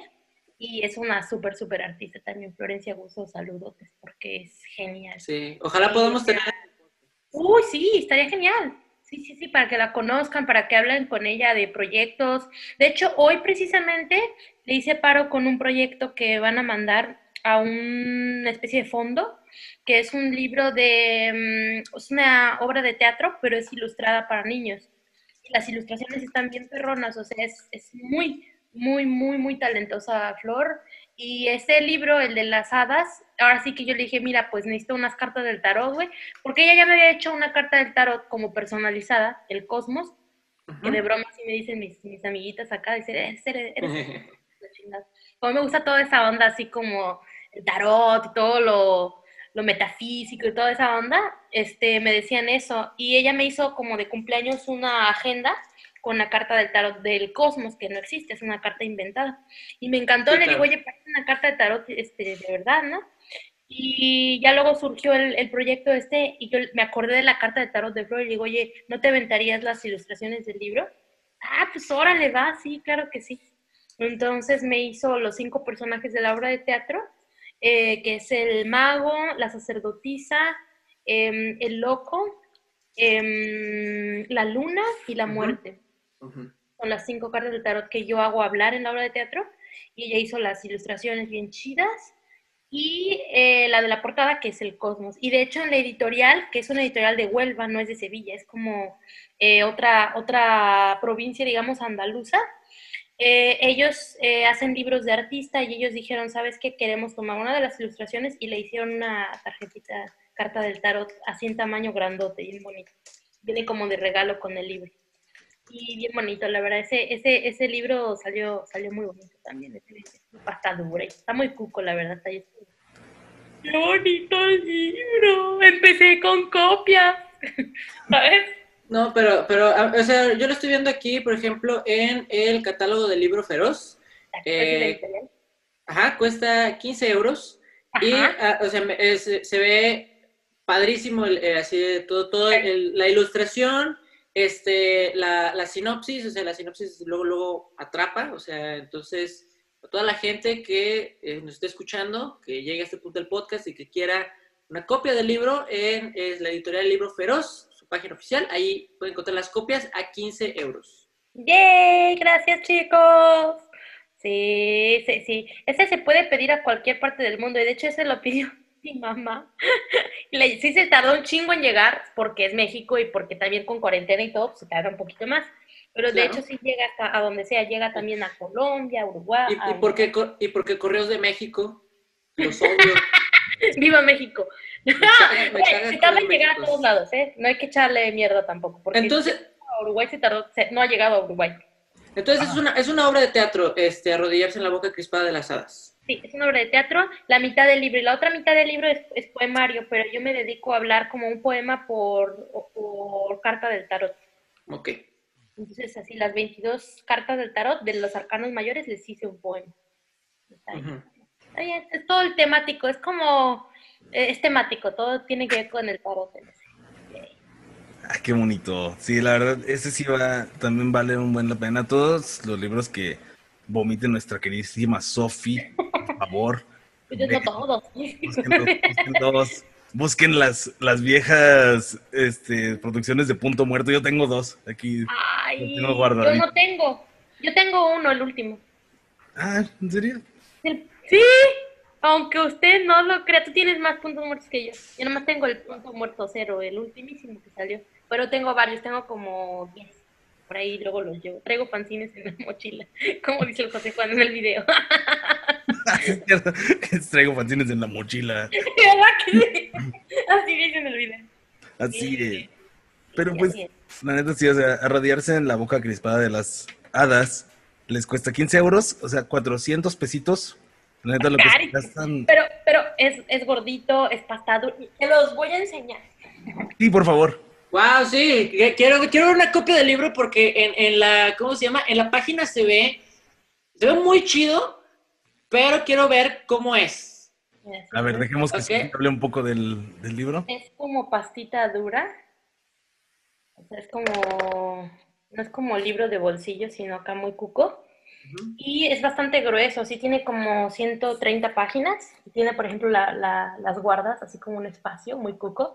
y es una súper, súper artista también. Florencia Guso, saludotes porque es genial. Sí, ojalá podamos tener... Uy, sí, estaría genial. Sí, sí, sí, para que la conozcan, para que hablen con ella de proyectos. De hecho, hoy precisamente le hice paro con un proyecto que van a mandar a una especie de fondo, que es un libro de, mm, es una obra de teatro, pero es ilustrada para niños. Las ilustraciones están bien perronas, o sea, es, es muy, muy, muy, muy talentosa Flor. Y ese libro, el de las hadas, ahora sí que yo le dije, mira, pues necesito unas cartas del tarot, güey, porque ella ya me había hecho una carta del tarot como personalizada, el cosmos, que de broma sí me dicen mis, mis amiguitas acá, dicen, eres, eres, eres chingada. Como me gusta toda esa onda así como el tarot y todo lo, lo metafísico y toda esa onda, este, me decían eso. Y ella me hizo como de cumpleaños una agenda con la carta del tarot del cosmos, que no existe, es una carta inventada. Y me encantó, Sí, le claro. digo, oye, parece una carta de tarot este, de verdad, ¿no? Y ya luego surgió el, el proyecto este y yo me acordé de la carta de tarot de Flor y le digo, oye, ¿no te aventarías las ilustraciones del libro? Ah, pues órale, va, sí, claro que sí. Entonces me hizo los cinco personajes de la obra de teatro eh, que es el mago, la sacerdotisa, em, el loco, em, la luna y la Ujú. Son las cinco cartas del tarot que yo hago hablar en la obra de teatro y ella hizo las ilustraciones bien chidas y eh, la de la portada que es el cosmos. Y de hecho en la editorial, que es una editorial de Huelva, no es de Sevilla, es como eh, otra, otra provincia, digamos, andaluza. eh, ellos eh, hacen libros de artista y ellos dijeron, ¿sabes qué? Queremos tomar una de las ilustraciones y le hicieron una tarjetita, carta del tarot, así en tamaño grandote, bien bonito. Viene como de regalo con el libro. Y bien bonito, la verdad, ese, ese, ese libro salió, salió muy bonito también, pasta dura, y está muy cuco, la verdad, está ahí. ¡Qué bonito el libro! Empecé con copias, ¿sabes? No, pero, pero, o sea, yo lo estoy viendo aquí, por ejemplo, en el catálogo del libro Feroz. Eh, Ajá, cuesta 15 euros. Y, Ajá. ah, o sea, es- se ve padrísimo, eh, así, todo, todo el- la ilustración, este, la, la sinopsis, o sea, la sinopsis luego, luego atrapa, o sea, entonces, a toda la gente que eh, nos esté escuchando, que llegue a este punto del podcast y que quiera una copia del libro, en es la editorial Libro Feroz, su página oficial, ahí pueden encontrar las copias a 15 euros. ¡Yay! Gracias, chicos. Sí, sí, sí. Ese se puede pedir a cualquier parte del mundo. Y de hecho, ese lo pidió mi mamá. Le- sí se tardó un chingo en llegar porque es México y porque también con cuarentena y todo, pues se tarda un poquito más. Pero de Claro. hecho sí llega hasta a donde sea. Llega también a Colombia, Uruguay. ¿Y, y por, qué, ¿Y por qué Correos de México? Los odio. ¡Viva México! Me caga- me caga se tarda en llegar a todos lados, ¿eh? No hay que echarle mierda tampoco. Porque Entonces, a Uruguay se tardó, se- no ha llegado a Uruguay. entonces es, una, es una obra de teatro, este, arrodillarse en la boca crispada de las hadas. Sí, es una obra de teatro, la mitad del libro y la otra mitad del libro es, es poemario, pero yo me dedico a hablar como un poema por, carta del tarot. Ok. Entonces, así las 22 cartas del tarot de los arcanos mayores les hice un poema. Está bien. Ujú. Está bien, es todo el temático, es como, eh, es temático, todo tiene que ver con el tarot. en ese. Ah, qué bonito. Sí, la verdad, ese sí va, también vale un buen la pena. Todos los libros que vomite nuestra queridísima Sofi, favor. Yo no Ve- todos. Busquen, dos, busquen dos. Busquen las, las viejas este, producciones de Punto Muerto. Yo tengo dos aquí. Ay, tengo yo no tengo. Yo tengo uno, el último. Ah, ¿en serio? El- Sí, aunque usted no lo crea, tú tienes más puntos muertos que yo. Yo nomás tengo el punto muerto cero, el ultimísimo que salió. Pero tengo varios, tengo como 10. Por ahí luego los llevo. Traigo fanzines en la mochila, como dice el José Juan en el video. Traigo fanzines en la mochila. Así dice en el video. Así Sí. es. Pero Sí, pues, la neta sí, o sea, arrodillarse en la boca crispada de las hadas les cuesta 15 euros, o sea, 400 pesitos. La neta lo que se gastan. Pero, pero es, es gordito, es pastado. Te los voy a enseñar. Sí, por favor. Wow, sí, que- quiero, quiero ver una copia del libro porque en, en la, ¿cómo se llama? En la página se ve, se ve muy chido, pero quiero ver cómo es. A ver, dejemos que. Sofi hable un poco del, del libro. Es como pastita dura. O sea, es como. No es como libro de bolsillo, sino acá muy cuco. Y es bastante grueso, sí tiene como 130 páginas. Tiene, por ejemplo, la- la- las guardas, así como un espacio muy cuco.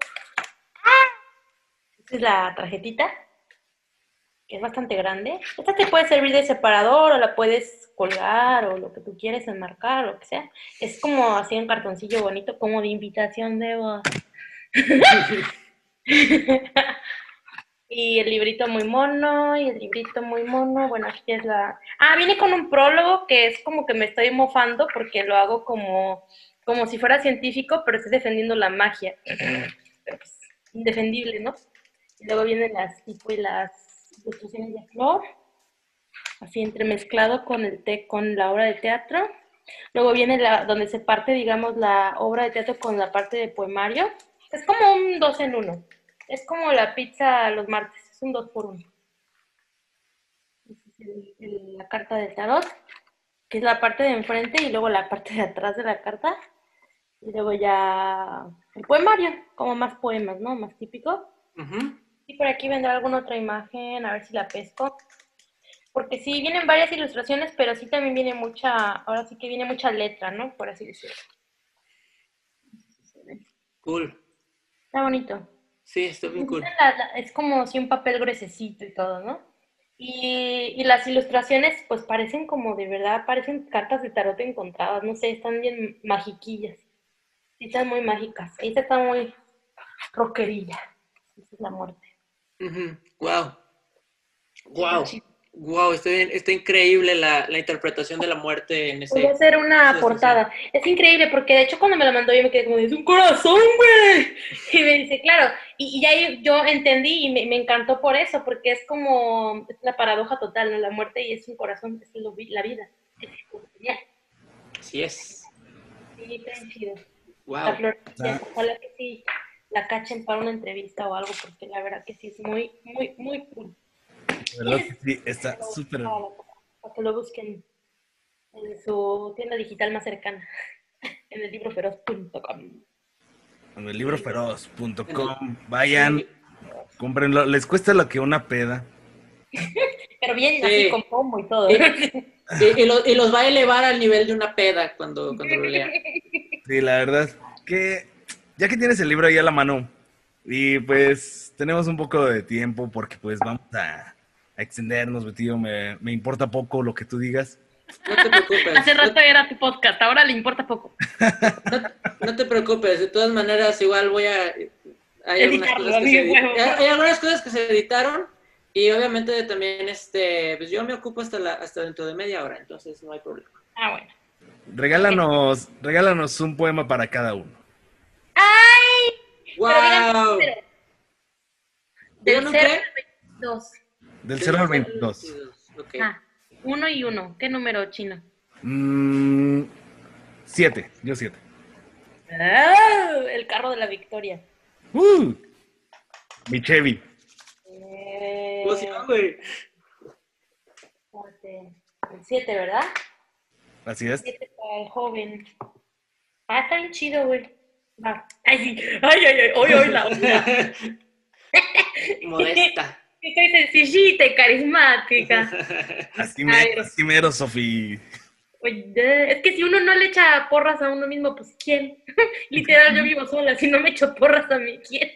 Esta es la tarjetita, es bastante grande. Esta te puede servir de separador o la puedes colgar o lo que tú quieres enmarcar, lo que sea. Es como así un cartoncillo bonito, como de invitación de boda. Y el librito muy mono, y el librito muy mono. Bueno, aquí es la. Ah, viene con un prólogo que es como que me estoy mofando porque lo hago como, como si fuera científico, pero estoy defendiendo la magia. Pero pues, indefendible, ¿no? Y luego vienen las tipo y las de flor, así entremezclado con el te con la obra de teatro. Luego viene la, donde se parte, digamos, la obra de teatro con la parte de poemario. Es como un dos en uno. Es como la pizza los martes, es un dos por uno. La carta del tarot, que es la parte de enfrente y luego la parte de atrás de la carta. Y luego ya el poemario, como más poemas, ¿no? Más típico. Ujú. Y por aquí vendrá alguna otra imagen, a ver si la pesco. Porque sí, vienen varias ilustraciones, pero sí también viene mucha, ahora sí que viene mucha letra, ¿no? Por así decirlo. Cool. Está bonito. Sí, está bien cool. Es como si un papel gruesecito y todo, ¿no? Y, y las ilustraciones, pues parecen como de verdad, parecen cartas de tarot encontradas, no sé, están bien magiquillas. Sí, están muy mágicas. Esta está muy rockerilla. Esa es la muerte. Wow. Wow. Wow, está, bien- está increíble la, la interpretación de la muerte en Voy a ese. hacer una portada. Es increíble porque de hecho cuando me la mandó yo me quedé como, es un corazón, güey. Y me dice, claro. Y, y ahí yo entendí y me, me encantó por eso, porque es como es la paradoja total, ¿no? La muerte y es un corazón, es lo la vida. Es genial. Así es. Sí, está chido. La Wow. flor, Ah. ojalá que sí la cachen para una entrevista o algo, porque la verdad que sí es muy, muy, muy cool. La verdad que sí, está súper. Para que lo busquen en su tienda digital más cercana, en el libroferoz.com. En el libroferoz.com. Vayan, cómprenlo. Les cuesta lo que una peda. Pero bien, Sí. así con pomo y todo. Y, y lo- y los va a elevar al nivel de una peda cuando, cuando lo lean. Sí, la verdad que ya que tienes el libro ahí a la mano y pues tenemos un poco de tiempo porque pues vamos a, a extendernos, Betillo, me, me importa poco lo que tú digas. No te preocupes. Hace no- rato era tu podcast, ahora le importa poco. No, no te preocupes, de todas maneras igual voy a... Hay algunas, cosas que se, hay algunas cosas que se editaron y obviamente también este, pues yo me ocupo hasta, la, hasta dentro de media hora, entonces no hay problema. Ah, bueno. Regálanos, regálanos un poema para cada uno. ¡Ay! Pero digan ¡Wow! número. ¿Digan Del un 0 qué? al 22. Del 0 al 22. Ok. Ah, uno y uno. ¿Qué número chino? Mm, siete, yo siete. Ah, el carro de la victoria. Uh, mi Chevy. Eh, ¿Cómo se llama, güey? El 7, ¿verdad? Así es. 7 para el joven. Ah, está bien chido, güey. Va. Ay, sí. Ay, ay, ay. Hoy, hoy, la. Modesta. Que soy sencillita y carismática. Así mero, así mero, Sofi. Oye, es que si uno no le echa porras a uno mismo, pues ¿quién? Literal, yo vivo sola, si no me echo porras a mí, ¿quién?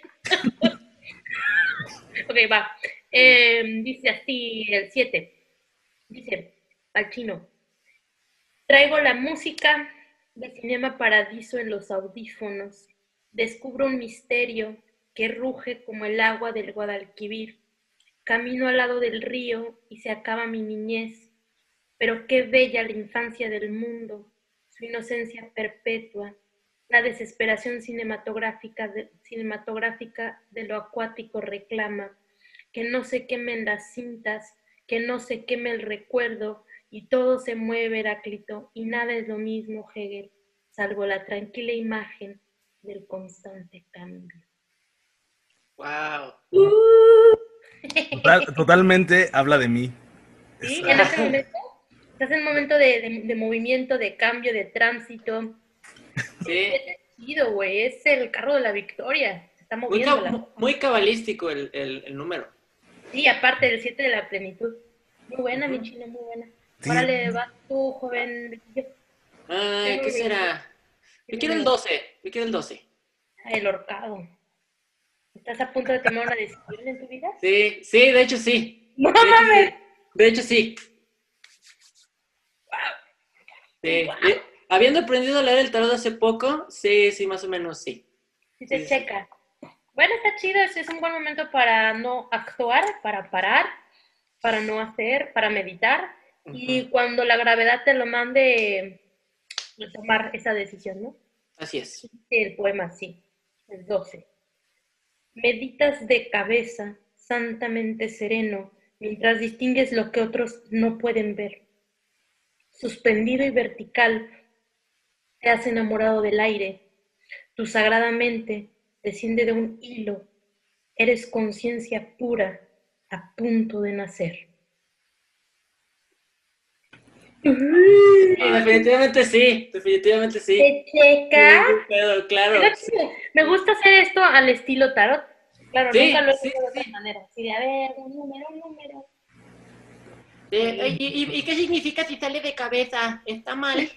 ok, va. Eh, dice así el 7. Dice al chino. Traigo la música de Cinema Paradiso en los audífonos. Descubro un misterio que ruge como el agua del Guadalquivir. Camino al lado del río y se acaba mi niñez. Pero qué bella la infancia del mundo, su inocencia perpetua, la desesperación cinematográfica de, cinematográfica de lo acuático reclama, que no se quemen las cintas, que no se queme el recuerdo, y todo se mueve, Heráclito, y nada es lo mismo, Hegel, salvo la tranquila imagen del constante cambio. Wow. Total- totalmente habla de mí. ¿Sí? En ese momento, estás en un momento de, de- de movimiento, de cambio, de tránsito. Sí. Chido, güey, es el carro de la victoria. Se está Muy, moviendo. ca- la- muy cabalístico el, el, el número. Sí, aparte del 7 de la plenitud. Muy buena, mi chino, muy buena. Sí. Órale, vas tú, joven. Ay, ¿qué será? Yo quiero el 12. Yo quiero el 12. Ay, El horcado. ¿Estás a punto de tomar una decisión en tu vida? Sí, sí, de hecho sí. No De hecho, mames. sí. De hecho, sí. Sí. Y habiendo aprendido a leer el tarot hace poco, sí, sí, más o menos sí. Sí se Sí, checa. Bueno, está chido, ese es un buen momento para no actuar, para parar, para no hacer, para meditar. Y cuando la gravedad te lo mande, tomar esa decisión, ¿no? Así es. El poema, sí. El 12. Meditas de cabeza, santamente sereno, mientras distingues lo que otros no pueden ver. Suspendido y vertical, te has enamorado del aire. Tu sagrada mente desciende de un hilo. Eres conciencia pura, a punto de nacer. Sí, definitivamente sí. Definitivamente sí. ¿Se checa? Sí, pero, claro. Sí, Me gusta hacer esto al estilo tarot. Claro, Sí, nunca lo he sí, hecho de otra manera. De, a ver, un número, un número. Eh, ¿y, y, y qué significa si sale de cabeza? ¿Está mal?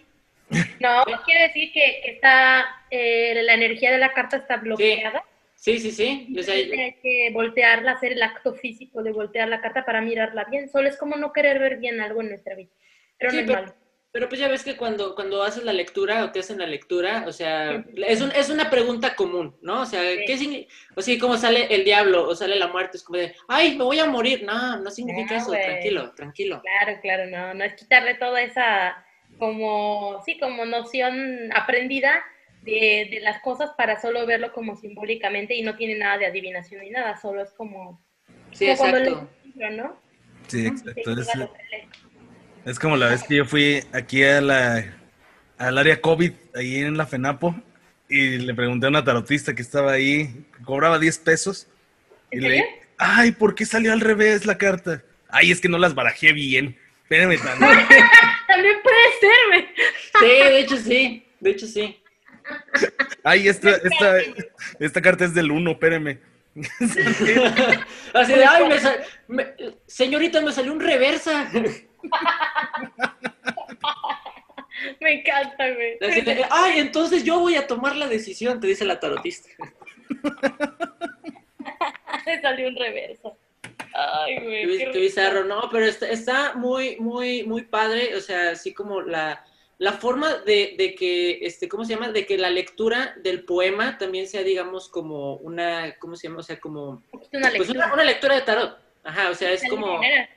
No, quiere decir que, que está, eh, la energía de la carta está bloqueada. Sí, sí, sí. O sea, Hay que voltearla, hacer el acto físico de voltear la carta para mirarla bien. Solo es como no querer ver bien algo en nuestra vida. Pero Sí, no es pero- malo. Pero pues ya ves que cuando, cuando haces la lectura o te hacen la lectura, o sea, es, un- es una pregunta común, ¿no? O sea, ¿qué significa? O sea, como sale el diablo o sale la muerte, es como de, ay, me voy a morir. No, no significa No, eso, tranquilo, tranquilo. Claro, claro, no, no es quitarle toda esa como, sí, como noción aprendida de, de las cosas para solo verlo como simbólicamente y no tiene nada de adivinación ni nada, solo es como, Sí, como cuando exacto. lees un libro, ¿no? Sí, exacto. Es, es como la vez que yo fui aquí a la, al área COVID, ahí en la FENAPO, y le pregunté a una tarotista que estaba ahí, que cobraba 10 pesos, y ¿En le dije, ay, ¿por qué salió al revés la carta? Ay, es que no las barajé bien. Espérame tantito. También puede ser. Sí, de hecho sí, de hecho sí. Ay, esta, esta, esta carta es del 1, espérame. Así de, ay, me sal- me- señorita, me salió un reversa. Me encanta, güey. Ay, entonces yo voy a tomar la decisión, te dice la tarotista. Me salió un reverso. Ay, güey. Qué, qué bizarro, no, pero está, está muy, muy, muy padre, o sea, así como la, la forma de, de que, este, ¿cómo se llama? De que la lectura del poema también sea, digamos, como una, ¿cómo se llama? O sea, como, poquito una pues lectura. una, una lectura de tarot. Ajá, o sea, es como, manera.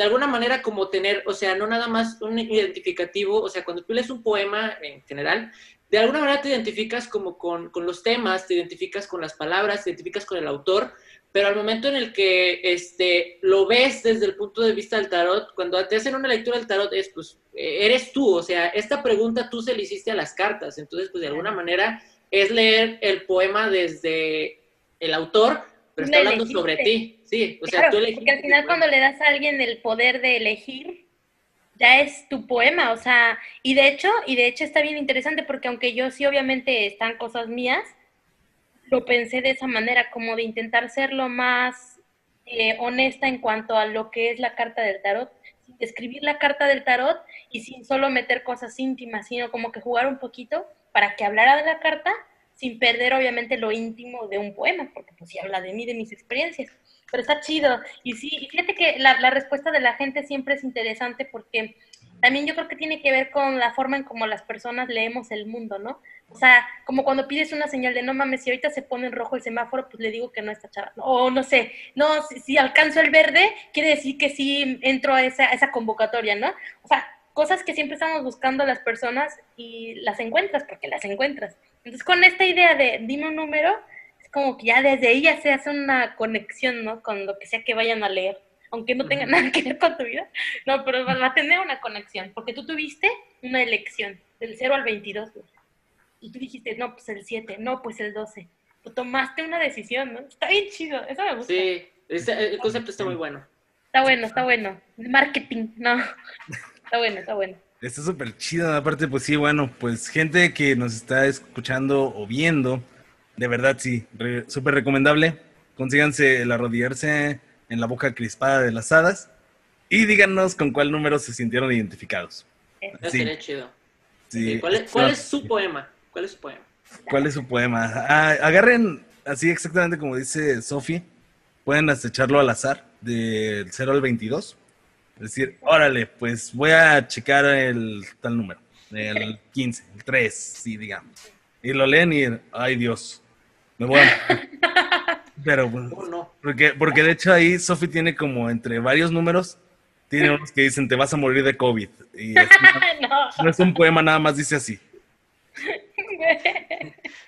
De alguna manera como tener, o sea, no nada más un identificativo, o sea, cuando tú lees un poema en general, de alguna manera te identificas como con, con los temas, te identificas con las palabras, te identificas con el autor, pero al momento en el que este, lo ves desde el punto de vista del tarot, cuando te hacen una lectura del tarot, es pues, eres tú, o sea, esta pregunta tú se le hiciste a las cartas, entonces, pues de alguna manera es leer el poema desde el autor, pero está la hablando elegiste. sobre ti, sí, o sea, Claro, tú elegiste. porque al final cuando le das a alguien el poder de elegir, ya es tu poema, o sea, y de hecho, y de hecho está bien interesante porque aunque yo sí obviamente están cosas mías, lo pensé de esa manera, como de intentar ser lo más eh, honesta en cuanto a lo que es la carta del tarot, sin escribir la carta del tarot y sin solo meter cosas íntimas, sino como que jugar un poquito para que hablara de la carta sin perder obviamente lo íntimo de un poema, porque pues sí habla de mí, de mis experiencias. Pero está chido. Y sí, y fíjate que la, la respuesta de la gente siempre es interesante porque también yo creo que tiene que ver con la forma en cómo las personas leemos el mundo, ¿no? O sea, como cuando pides una señal de no mames, si ahorita se pone en rojo el semáforo, pues le digo que no está chava. O no sé, no, si, si alcanzo el verde, quiere decir que sí entro a esa, a esa convocatoria, ¿no? O sea, cosas que siempre estamos buscando las personas y las encuentras porque las encuentras. Entonces, con esta idea de dime un número, como que ya desde ahí ya se hace una conexión, ¿no? Con lo que sea que vayan a leer, aunque no tenga nada que ver con tu vida. No, pero va a tener una conexión, porque tú tuviste una elección del 0 al 22, güey. Y tú dijiste, no, pues el 7, no, pues el 12. Tú tomaste una decisión, ¿no? Está bien chido, eso me gusta. Sí, ese- el concepto está muy bueno. Está bueno, está bueno. Marketing, no. Está bueno, está bueno. Está súper chido. Aparte, pues sí, bueno, pues gente que nos está escuchando o viendo, de verdad sí, re- súper recomendable. Consíganse el arrodillarse en la boca crispada de las hadas y díganos con cuál número se sintieron identificados. Eso Sí, sería chido. sí. ¿Cuál, es, cuál es su poema? ¿Cuál es su poema? ¿Cuál es su poema? Ah, agarren así exactamente como dice Sofi. Pueden hasta echarlo al azar, del 0 al 22. Es decir, órale, pues voy a checar el tal número. El 15, el 3, sí, digamos. Y lo leen y, ay Dios, me voy a... Pero, pues, ¿Cómo no? porque, porque de hecho ahí Sofi tiene como entre varios números, tiene unos que dicen, te vas a morir de COVID. Y es- no. no es un poema, nada más dice así.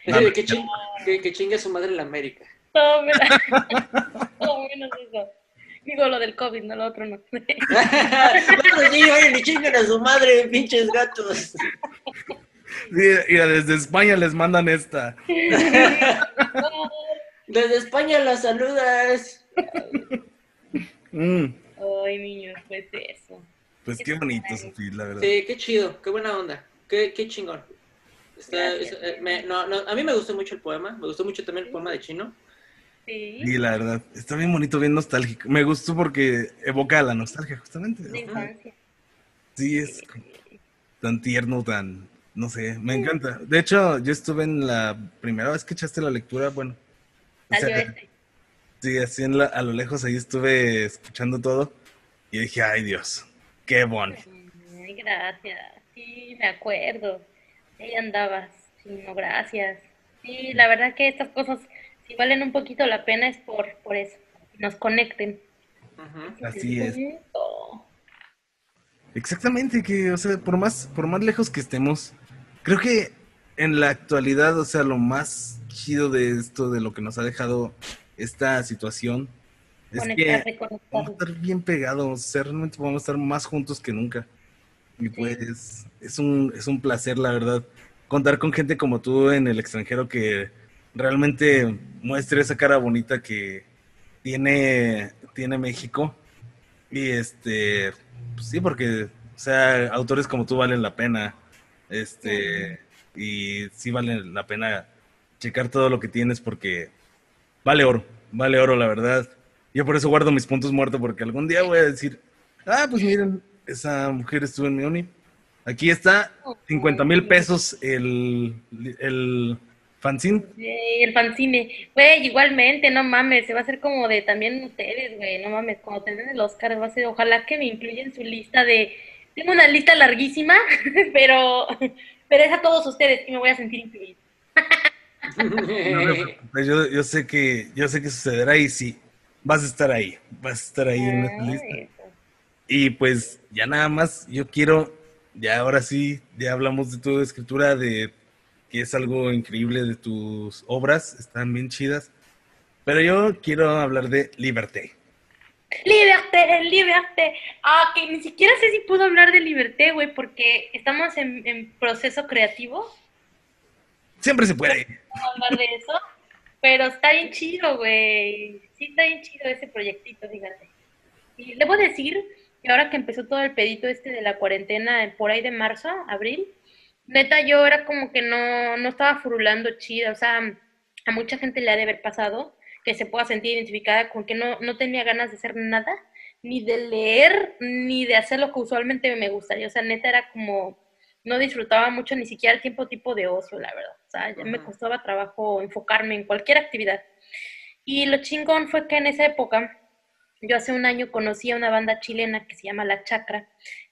De que, ching- que, que chingue a su madre la América. Todo menos, todo menos eso. Digo lo del COVID, no lo otro no. Bueno, sí, oye, ni chinguen a su madre, pinches gatos. Mira, mira, desde España les mandan esta. Desde España las saludas. Mm, Ay, niños, pues eso. pues qué bonito, Sofi, la verdad. Sí, qué chido, qué buena onda, qué, qué chingón. Está- Gracias. es- eh, me- no, no, a mí me gustó mucho el poema, me gustó mucho también el poema de Chino. Sí. Sí, la verdad. Está bien bonito, bien nostálgico. Me gustó porque evoca la nostalgia, justamente. Infancia. Sí, es tan tierno, tan no sé, me encanta. De hecho, yo estuve en la primera vez que echaste la lectura, bueno. o Salió sea, este. Sí, así en la- a lo lejos ahí estuve escuchando todo y dije, ay Dios, qué bonito. Ay, gracias. Sí, me acuerdo. Ahí andabas. Sí, no, gracias. Sí, la verdad que estas cosas, si valen un poquito la pena, es por, por eso. Nos conecten. Así es. bonito. Exactamente, que, o sea, por más, por más lejos que estemos, creo que en la actualidad, o sea, lo más chido de esto, de lo que nos ha dejado esta situación, es que vamos a estar bien pegados, o sea, realmente vamos a estar más juntos que nunca. Y pues es un, es un placer, la verdad, contar con gente como tú en el extranjero que realmente muestre esa cara bonita que tiene, tiene México. Y este, pues sí, porque, o sea, autores como tú valen la pena. Este, y sí vale la pena checar todo lo que tienes porque vale oro, vale oro, la verdad. Yo por eso guardo mis puntos muertos porque algún día voy a decir, ah, pues miren, esa mujer estuvo en mi uni. Aquí está, 50 mil pesos el, el fanzine. Sí, el fanzine. Güey, igualmente, no mames, se va a hacer como de también ustedes, güey, no mames, cuando tengan el Oscar va a ser, ojalá que me incluyan su lista de, tengo una lista larguísima, pero, pero es a todos ustedes y me voy a sentir incluida. No yo, yo sé que, yo sé que sucederá y sí, vas a estar ahí, vas a estar ahí en esta lista. Y pues ya nada más, yo quiero, ya ahora sí, ya hablamos de tu escritura, de que es algo increíble de tus obras, están bien chidas. Pero yo quiero hablar de Liberté. Liberté, liberté. Ah, que ni siquiera sé si puedo hablar de liberté, güey, porque estamos en, en proceso creativo. Siempre se puede. A hablar de eso. Pero está bien chido, güey. Sí, está bien chido ese proyectito, fíjate. Y debo decir que ahora que empezó todo el pedito este de la cuarentena, eh, por ahí de marzo, abril, neta, yo era como que no, no estaba furulando chida. O sea, a mucha gente le ha de haber pasado que se pueda sentir identificada con que no, no tenía ganas de hacer nada, ni de leer, ni de hacer lo que usualmente me gustaría. O sea, neta era como, no disfrutaba mucho ni siquiera el tiempo tipo de ocio, la verdad. O sea, ya me Ajá. costaba trabajo enfocarme en cualquier actividad. Y lo chingón fue que en esa época, yo hace un año conocí a una banda chilena que se llama La Chacra,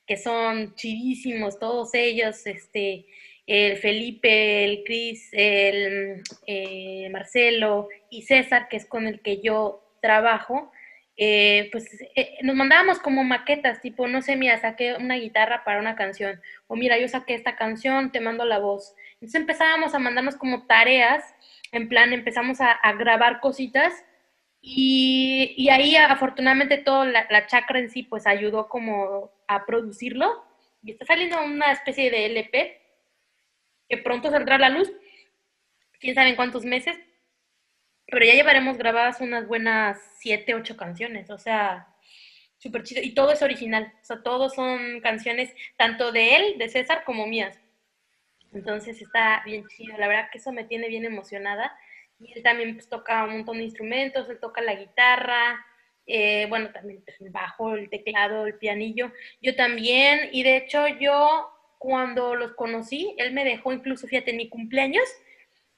que son chidísimos todos ellos, este, el Felipe, el Cris, el eh, Marcelo y César, que es con el que yo trabajo, eh, pues eh, nos mandábamos como maquetas, tipo, no sé, mira, saqué una guitarra para una canción, o mira, yo saqué esta canción, te mando la voz. Entonces empezábamos a mandarnos como tareas, en plan, empezamos a, grabar cositas y, y ahí afortunadamente toda la, la chacra en sí pues ayudó como a producirlo y está saliendo una especie de LP que pronto saldrá la luz, quién sabe en cuántos meses, pero ya llevaremos grabadas unas buenas siete, ocho canciones, o sea, súper chido. Y todo es original, o sea, todos son canciones tanto de él, de César, como mías. Entonces está bien chido, la verdad que eso me tiene bien emocionada. Y él también pues, toca un montón de instrumentos, él toca la guitarra, eh, bueno, también pues, el bajo, el teclado, el pianillo. Yo también, y de hecho yo cuando los conocí, él me dejó incluso, fíjate, en mi cumpleaños,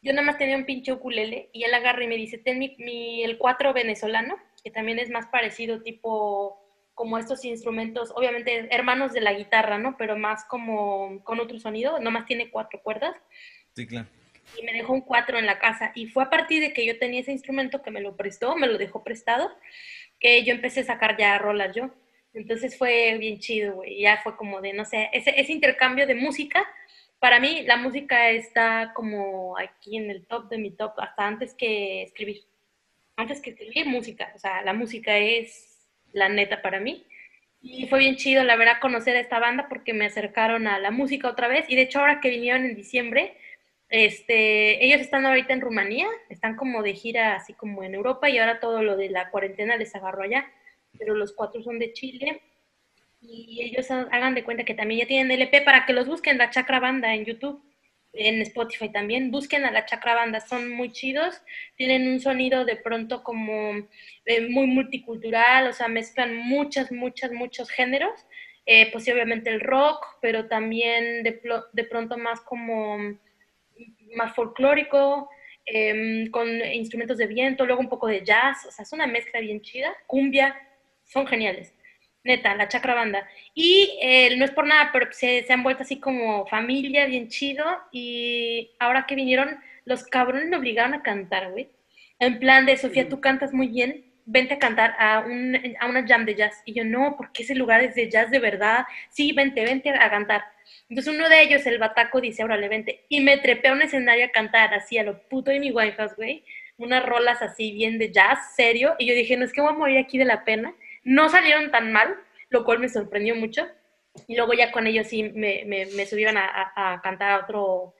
yo nada más tenía un pinche ukulele y él agarra y me dice, ten mi, mi- el cuatro venezolano, que también es más parecido tipo como estos instrumentos, obviamente hermanos de la guitarra, ¿no? Pero más como con otro sonido, nomás tiene cuatro cuerdas Sí, claro. y me dejó un cuatro en la casa. Y fue a partir de que yo tenía ese instrumento que me lo prestó, me lo dejó prestado, que yo empecé a sacar ya rolas yo. Entonces fue bien chido, güey. Ya fue como de, no sé, ese, ese intercambio de música. Para mí la música está como aquí en el top de mi top, hasta antes que escribir. Antes que escribir música. O sea, la música es la neta para mí. Y fue bien chido, la verdad, conocer a esta banda porque me acercaron a la música otra vez. Y de hecho, ahora que vinieron en diciembre, este, ellos están ahorita en Rumanía, están como de gira así como en Europa y ahora todo lo de la cuarentena les agarró allá, pero los cuatro son de Chile. Y ellos ha- hagan de cuenta que también ya tienen LP para que los busquen, la Chacra Banda en YouTube, en Spotify también, busquen a la Chacra Banda, son muy chidos, tienen un sonido de pronto como eh, muy multicultural, o sea, mezclan muchas, muchas, muchos géneros. Eh, pues obviamente el rock, pero también de, de pronto más como más folclórico, em, con instrumentos de viento, luego un poco de jazz, o sea, es una mezcla bien chida, cumbia, son geniales, neta, la chacra banda. Y eh, no es por nada, pero se, se han vuelto así como familia, bien chido, y ahora que vinieron, los cabrones me obligaron a cantar, güey. En plan de, Sofía, tú cantas muy bien, vente a cantar a, un, a una jam de jazz. Y yo, no, porque ese lugar es de jazz de verdad. Sí, vente, vente a cantar. Entonces uno de ellos, el bataco, dice, órale, vente. Y me trepé a un escenario a cantar así a lo puto de mi Winehouse, güey. Unas rolas así bien de jazz, serio. Y yo dije, no es que voy a morir aquí de la pena. No salieron tan mal, lo cual me sorprendió mucho. Y luego ya con ellos sí me, me, me subieron a, a, cantar otro,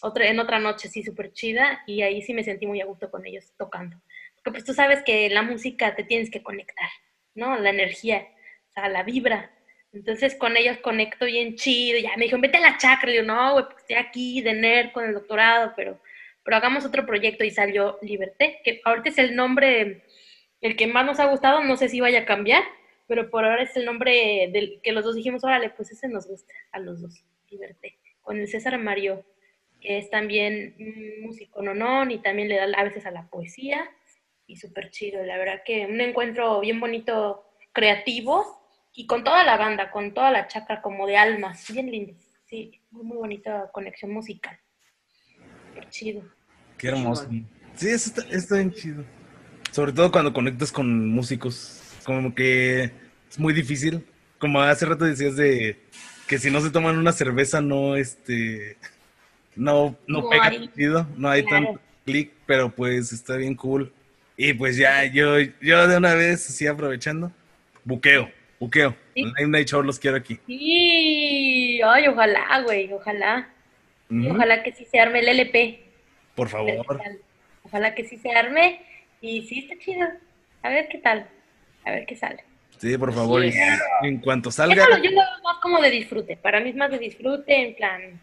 otro, en otra noche así súper chida. Y ahí sí me sentí muy a gusto con ellos tocando. Porque pues tú sabes que la música te tienes que conectar, ¿no? La energía, o sea, la vibra. Entonces con ellos conecto bien chido. Ya me dijeron, vete a la chacra. Le digo, no, güey, porque estoy aquí de nerd con el doctorado, pero, pero hagamos otro proyecto y salió Liberté, que ahorita es el nombre, el que más nos ha gustado. No sé si vaya a cambiar, pero por ahora es el nombre del que los dos dijimos, órale, pues ese nos gusta a los dos, Liberté. Con el César Mario, que es también un músico nonón y también le da a veces a la poesía y súper chido. La verdad que un encuentro bien bonito, creativo y con toda la banda, con toda la chacra como de almas, bien lindo. Sí, muy, muy bonita conexión musical. Qué chido. Qué hermoso. Sí, eso está, está bien chido. Sobre todo cuando conectas con músicos. Como que es muy difícil. Como hace rato decías de que si no se toman una cerveza no este no no, No pega hay- tan chido, no hay claro. tanto clic, pero pues está bien cool. Y pues ya yo yo de una vez así aprovechando, buqueo, buqueo. Sí. Night Show los quiero aquí. Sí, ay, ojalá, güey, ojalá. Ojalá que sí se arme el LP. Por favor. Ojalá que sí se arme. Y sí, está chido. A ver qué tal. A ver qué sale. Sí, por favor. Y en cuanto Yo salga, lo, yo lo veo más como de disfrute. Para mí es más de disfrute, en plan.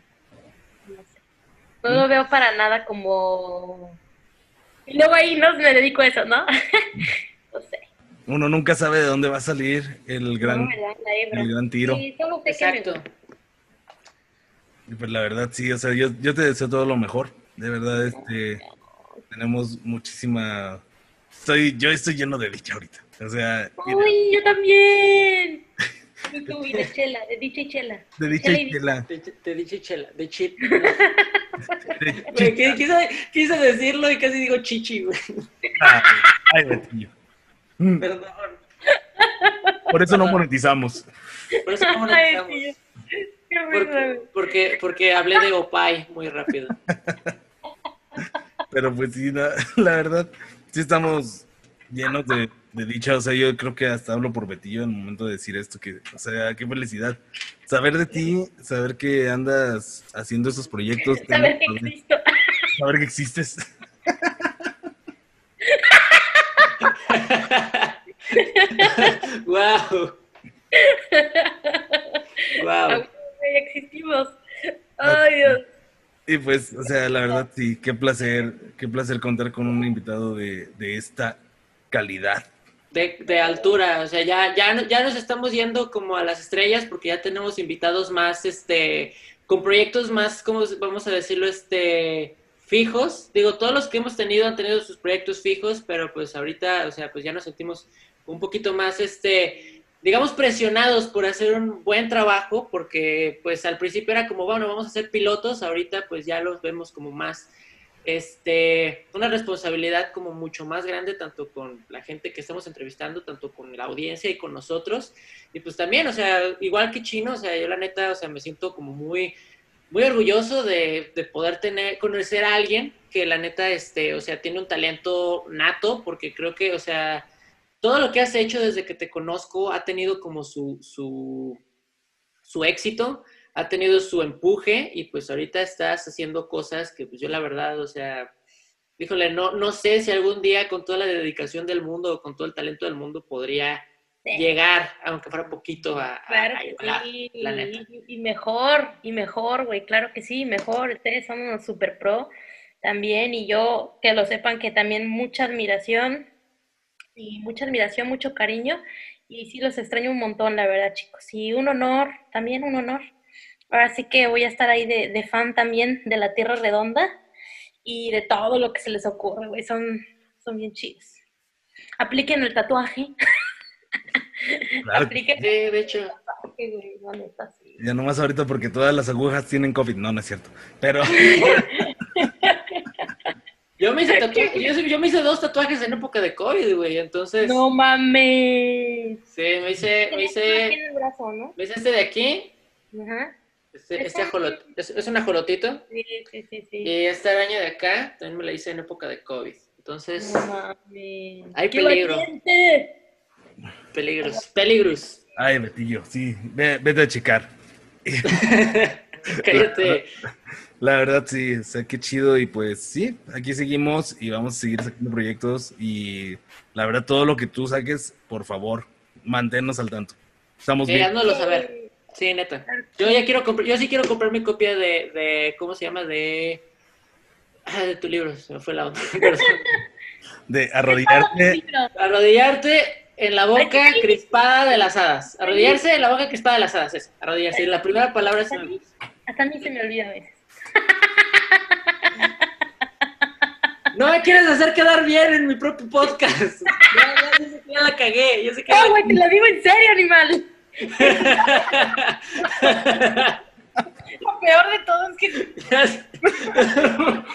No sé. No lo veo para nada como. Y luego ahí no me dedico a eso, ¿no? no sé. uno nunca sabe de dónde va a salir el gran el gran tiro. Sí, solo sé que me Exacto. pues la verdad, sí, o sea, yo, yo te deseo todo lo mejor. De verdad, este, tenemos muchísima... Estoy, yo estoy lleno de dicha ahorita. O sea, mira, ¡Uy, yo también! Y y de chela, de dicha y chela. de dicha chela y chela. Chela, de chip. de Güey, chicha. qui- quise, quise decirlo y casi digo chichi, güey. Ay, ay, Betillo. Mm, Perdón. Por eso no monetizamos. Por eso no Ay, monetizamos. tío. Qué risa, Porque, porque, porque hablé de Opay muy rápido. Pero pues sí, la, la verdad, sí estamos llenos de, de dicha. O sea, yo creo que hasta hablo por Betillo en el momento de decir esto. Que, o sea, qué felicidad. Saber de ti, saber que andas haciendo esos proyectos. Saber que saber- existo. saber que existes. wow. Ah, Wow. güey, Existimos. Ay, Dios. Y pues, o sea, la verdad, sí, qué placer, qué placer contar con un invitado de, de esta calidad. De, de altura, o sea, ya, ya, ya nos estamos yendo como a las estrellas porque ya tenemos invitados más, este, con proyectos más, ¿cómo vamos a decirlo? Este, fijos. Digo, todos los que hemos tenido han tenido sus proyectos fijos, pero pues ahorita, o sea, pues ya nos sentimos un poquito más, este, digamos, presionados por hacer un buen trabajo, porque pues al principio era como, bueno, vamos a ser pilotos, ahorita pues ya los vemos como más, este, una responsabilidad como mucho más grande, tanto con la gente que estamos entrevistando, tanto con la audiencia y con nosotros, y pues también, o sea, igual que Chino, o sea, yo la neta, o sea, me siento como muy, muy orgulloso de, de poder tener, conocer a alguien que la neta, este, o sea, tiene un talento nato, porque creo que, o sea, todo lo que has hecho desde que te conozco ha tenido como su, su, su éxito, ha tenido su empuje y pues ahorita estás haciendo cosas que pues yo la verdad, o sea, híjole, no, no sé si algún día con toda la dedicación del mundo o con todo el talento del mundo podría Sí. llegar, aunque fuera poquito, a, a- Claro a igualar, sí, la neta. y mejor, y mejor, güey, claro que sí, mejor, ustedes son unos super pro también, y yo, que lo sepan que también mucha admiración, y mucha admiración, mucho cariño, Y sí los extraño un montón, la verdad, chicos. Y un honor, también un honor. Ahora sí que voy a estar ahí de, de fan también de la Tierra Redonda y de todo lo que se les ocurre, güey. Son, son bien chidos. Apliquen el tatuaje. Claro. Apliquen Sí, de hecho. Ya nomás ahorita porque todas las agujas tienen COVID. No, no es cierto. Pero Yo me hice tatuaje- yo, yo me hice dos tatuajes en época de COVID, güey. Entonces, No mames. sí, me hice, me hice, en el brazo, ¿no? me hice este de aquí. Ajá. Este, este ajolot- es, es un ajolotito. Sí, sí, sí, sí. Y esta araña de acá también me la hice en época de COVID. Entonces, No mames. Hay ¡Qué peligro. valiente! peligros, peligros. Ay, Betillo, sí, ve- vete a checar. Cállate. La verdad, sí, o sea, qué chido. Y pues sí, aquí seguimos y vamos a seguir sacando proyectos. Y la verdad, todo lo que tú saques, por favor, manténnos al tanto. Estamos Sí, bien. háznoslo saber. Sí, neta. Yo ya quiero comprar, yo sí quiero comprar mi copia de, de ¿cómo se llama? De, ah, de tu libro, se me fue la onda. De arrodillarte. Arrodillarte en la boca crispada de las hadas. Arrodillarse en la boca crispada de las hadas. es. Arrodillarse. Y la primera palabra es... Hasta a mí- se me olvida a No me quieres hacer quedar bien en mi propio podcast. Ya, ya, ya la cagué. Yo sé que No, la- güey, te lo digo en serio, animal. Lo peor de todo es que.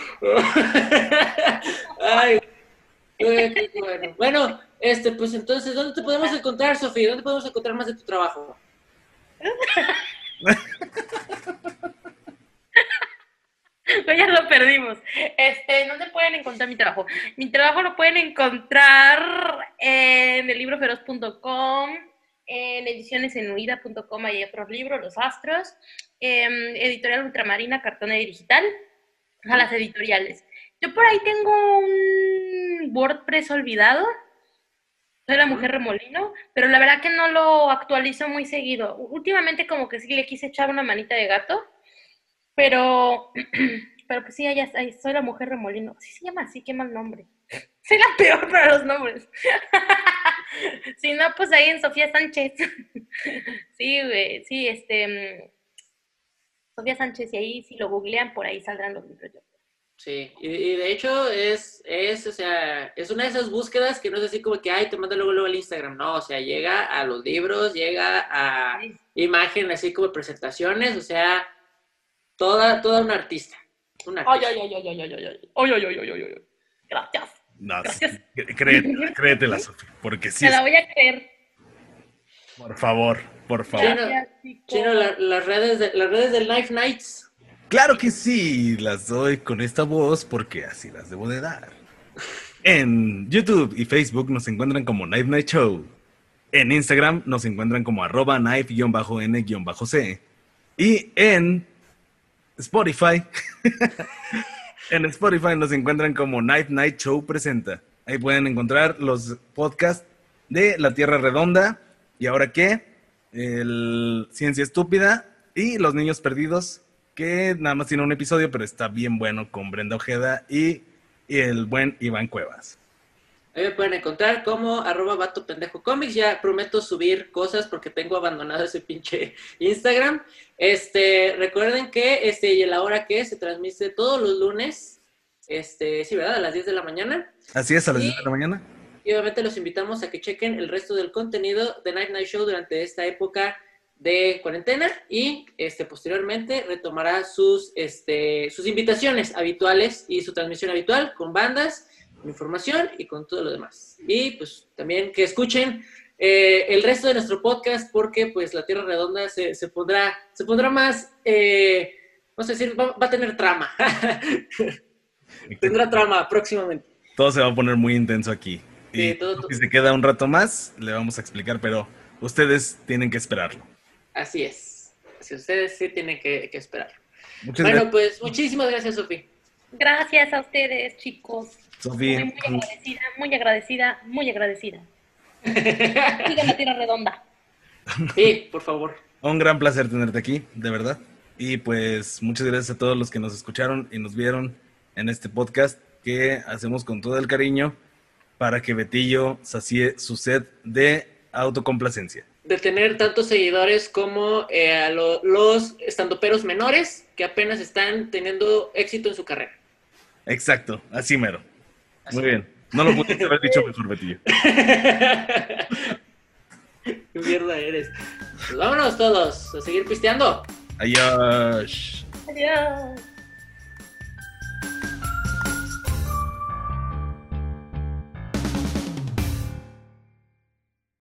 Ay, bueno. Bueno, este, pues entonces, ¿dónde te podemos encontrar, Sofía? ¿Dónde podemos encontrar más de tu trabajo? Pues ya lo perdimos. Este, ¿dónde pueden encontrar mi trabajo? Mi trabajo lo pueden encontrar en elibroferoz.com, en edicionesenuida.com, hay otros libros, Los Astros, Editorial Ultramarina, Cartón Digital, a las editoriales. Yo por ahí tengo un WordPress olvidado, soy la mujer remolino, pero la verdad que no lo actualizo muy seguido. Últimamente como que sí le quise echar una manita de gato, pero, pero pues sí, ahí soy la mujer remolino. Sí se llama así, qué mal nombre. Soy la peor para los nombres. si no, pues ahí en Sofía Sánchez. sí, güey, sí, este... mm, Sofía Sánchez, y ahí si lo googlean, por ahí saldrán los libros. Sí, y, y de hecho es, es, o sea, es una de esas búsquedas que no es así como que, ay, te manda luego, luego al Instagram. No, o sea, llega a los libros, llega a Sí. imágenes así como presentaciones, o sea, toda, toda una artista. Una Ay, artista. ay, ay, ay, ay, ay, ay, ay, ay, ay, ay, ay, ay, ay. Gracias. No, Gracias. créetela, créetela, Sofía, porque sí, Se la voy a creer. por favor, por favor. Chino, Gracias, chicos. Chino, la- las, redes de, las redes del Knife Nights. Claro que sí, las doy con esta voz porque así las debo de dar. En YouTube y Facebook nos encuentran como Knife Night Show. En Instagram nos encuentran como arroba knife-n-c. Y en Spotify, en Spotify nos encuentran como Knife Night Show Presenta. Ahí pueden encontrar los podcasts de La Tierra Redonda. ¿Y ahora qué? El Ciencia Estúpida y Los Niños Perdidos, que nada más tiene un episodio, pero está bien bueno con Brenda Ojeda y, y el buen Iván Cuevas. Ahí me pueden encontrar como arroba vato pendejo comics. Ya prometo subir cosas porque tengo abandonado ese pinche Instagram. Este, recuerden que este y la hora que se transmite todos los lunes. Este, sí, ¿verdad? A las 10 de la mañana. Así es, a las Sí. 10 de la mañana. Y obviamente los invitamos a que chequen el resto del contenido de Night Night Show durante esta época de cuarentena y este posteriormente retomará sus este sus invitaciones habituales y su transmisión habitual con bandas, con información y con todo lo demás. Y pues también que escuchen eh, el resto de nuestro podcast porque pues la Tierra Redonda se, se pondrá se pondrá más eh, vamos a decir va, va a tener trama tendrá trama próximamente. Todo se va a poner muy intenso aquí. Sí, Y todo- si se queda un rato más, le vamos a explicar, pero ustedes tienen que esperarlo. Así es. Así ustedes sí tienen que, que esperar. Muchas Bueno, gracias, pues muchísimas gracias, Sofi. Gracias a ustedes, chicos. Sofía. Muy, muy agradecida, muy agradecida, muy agradecida. Sigan la tierra redonda. Sí, por favor. Un gran placer tenerte aquí, de verdad. Y pues muchas gracias a todos los que nos escucharon y nos vieron en este podcast que hacemos con todo el cariño para que Betillo sacie su sed de autocomplacencia. De tener tantos seguidores como eh, a lo- los estandoperos menores que apenas están teniendo éxito en su carrera. Exacto, así mero. Muy bien. No lo pudiste haber dicho mejor, Betillo. Qué mierda eres. Pues vámonos todos a seguir pisteando. Adiós. Adiós.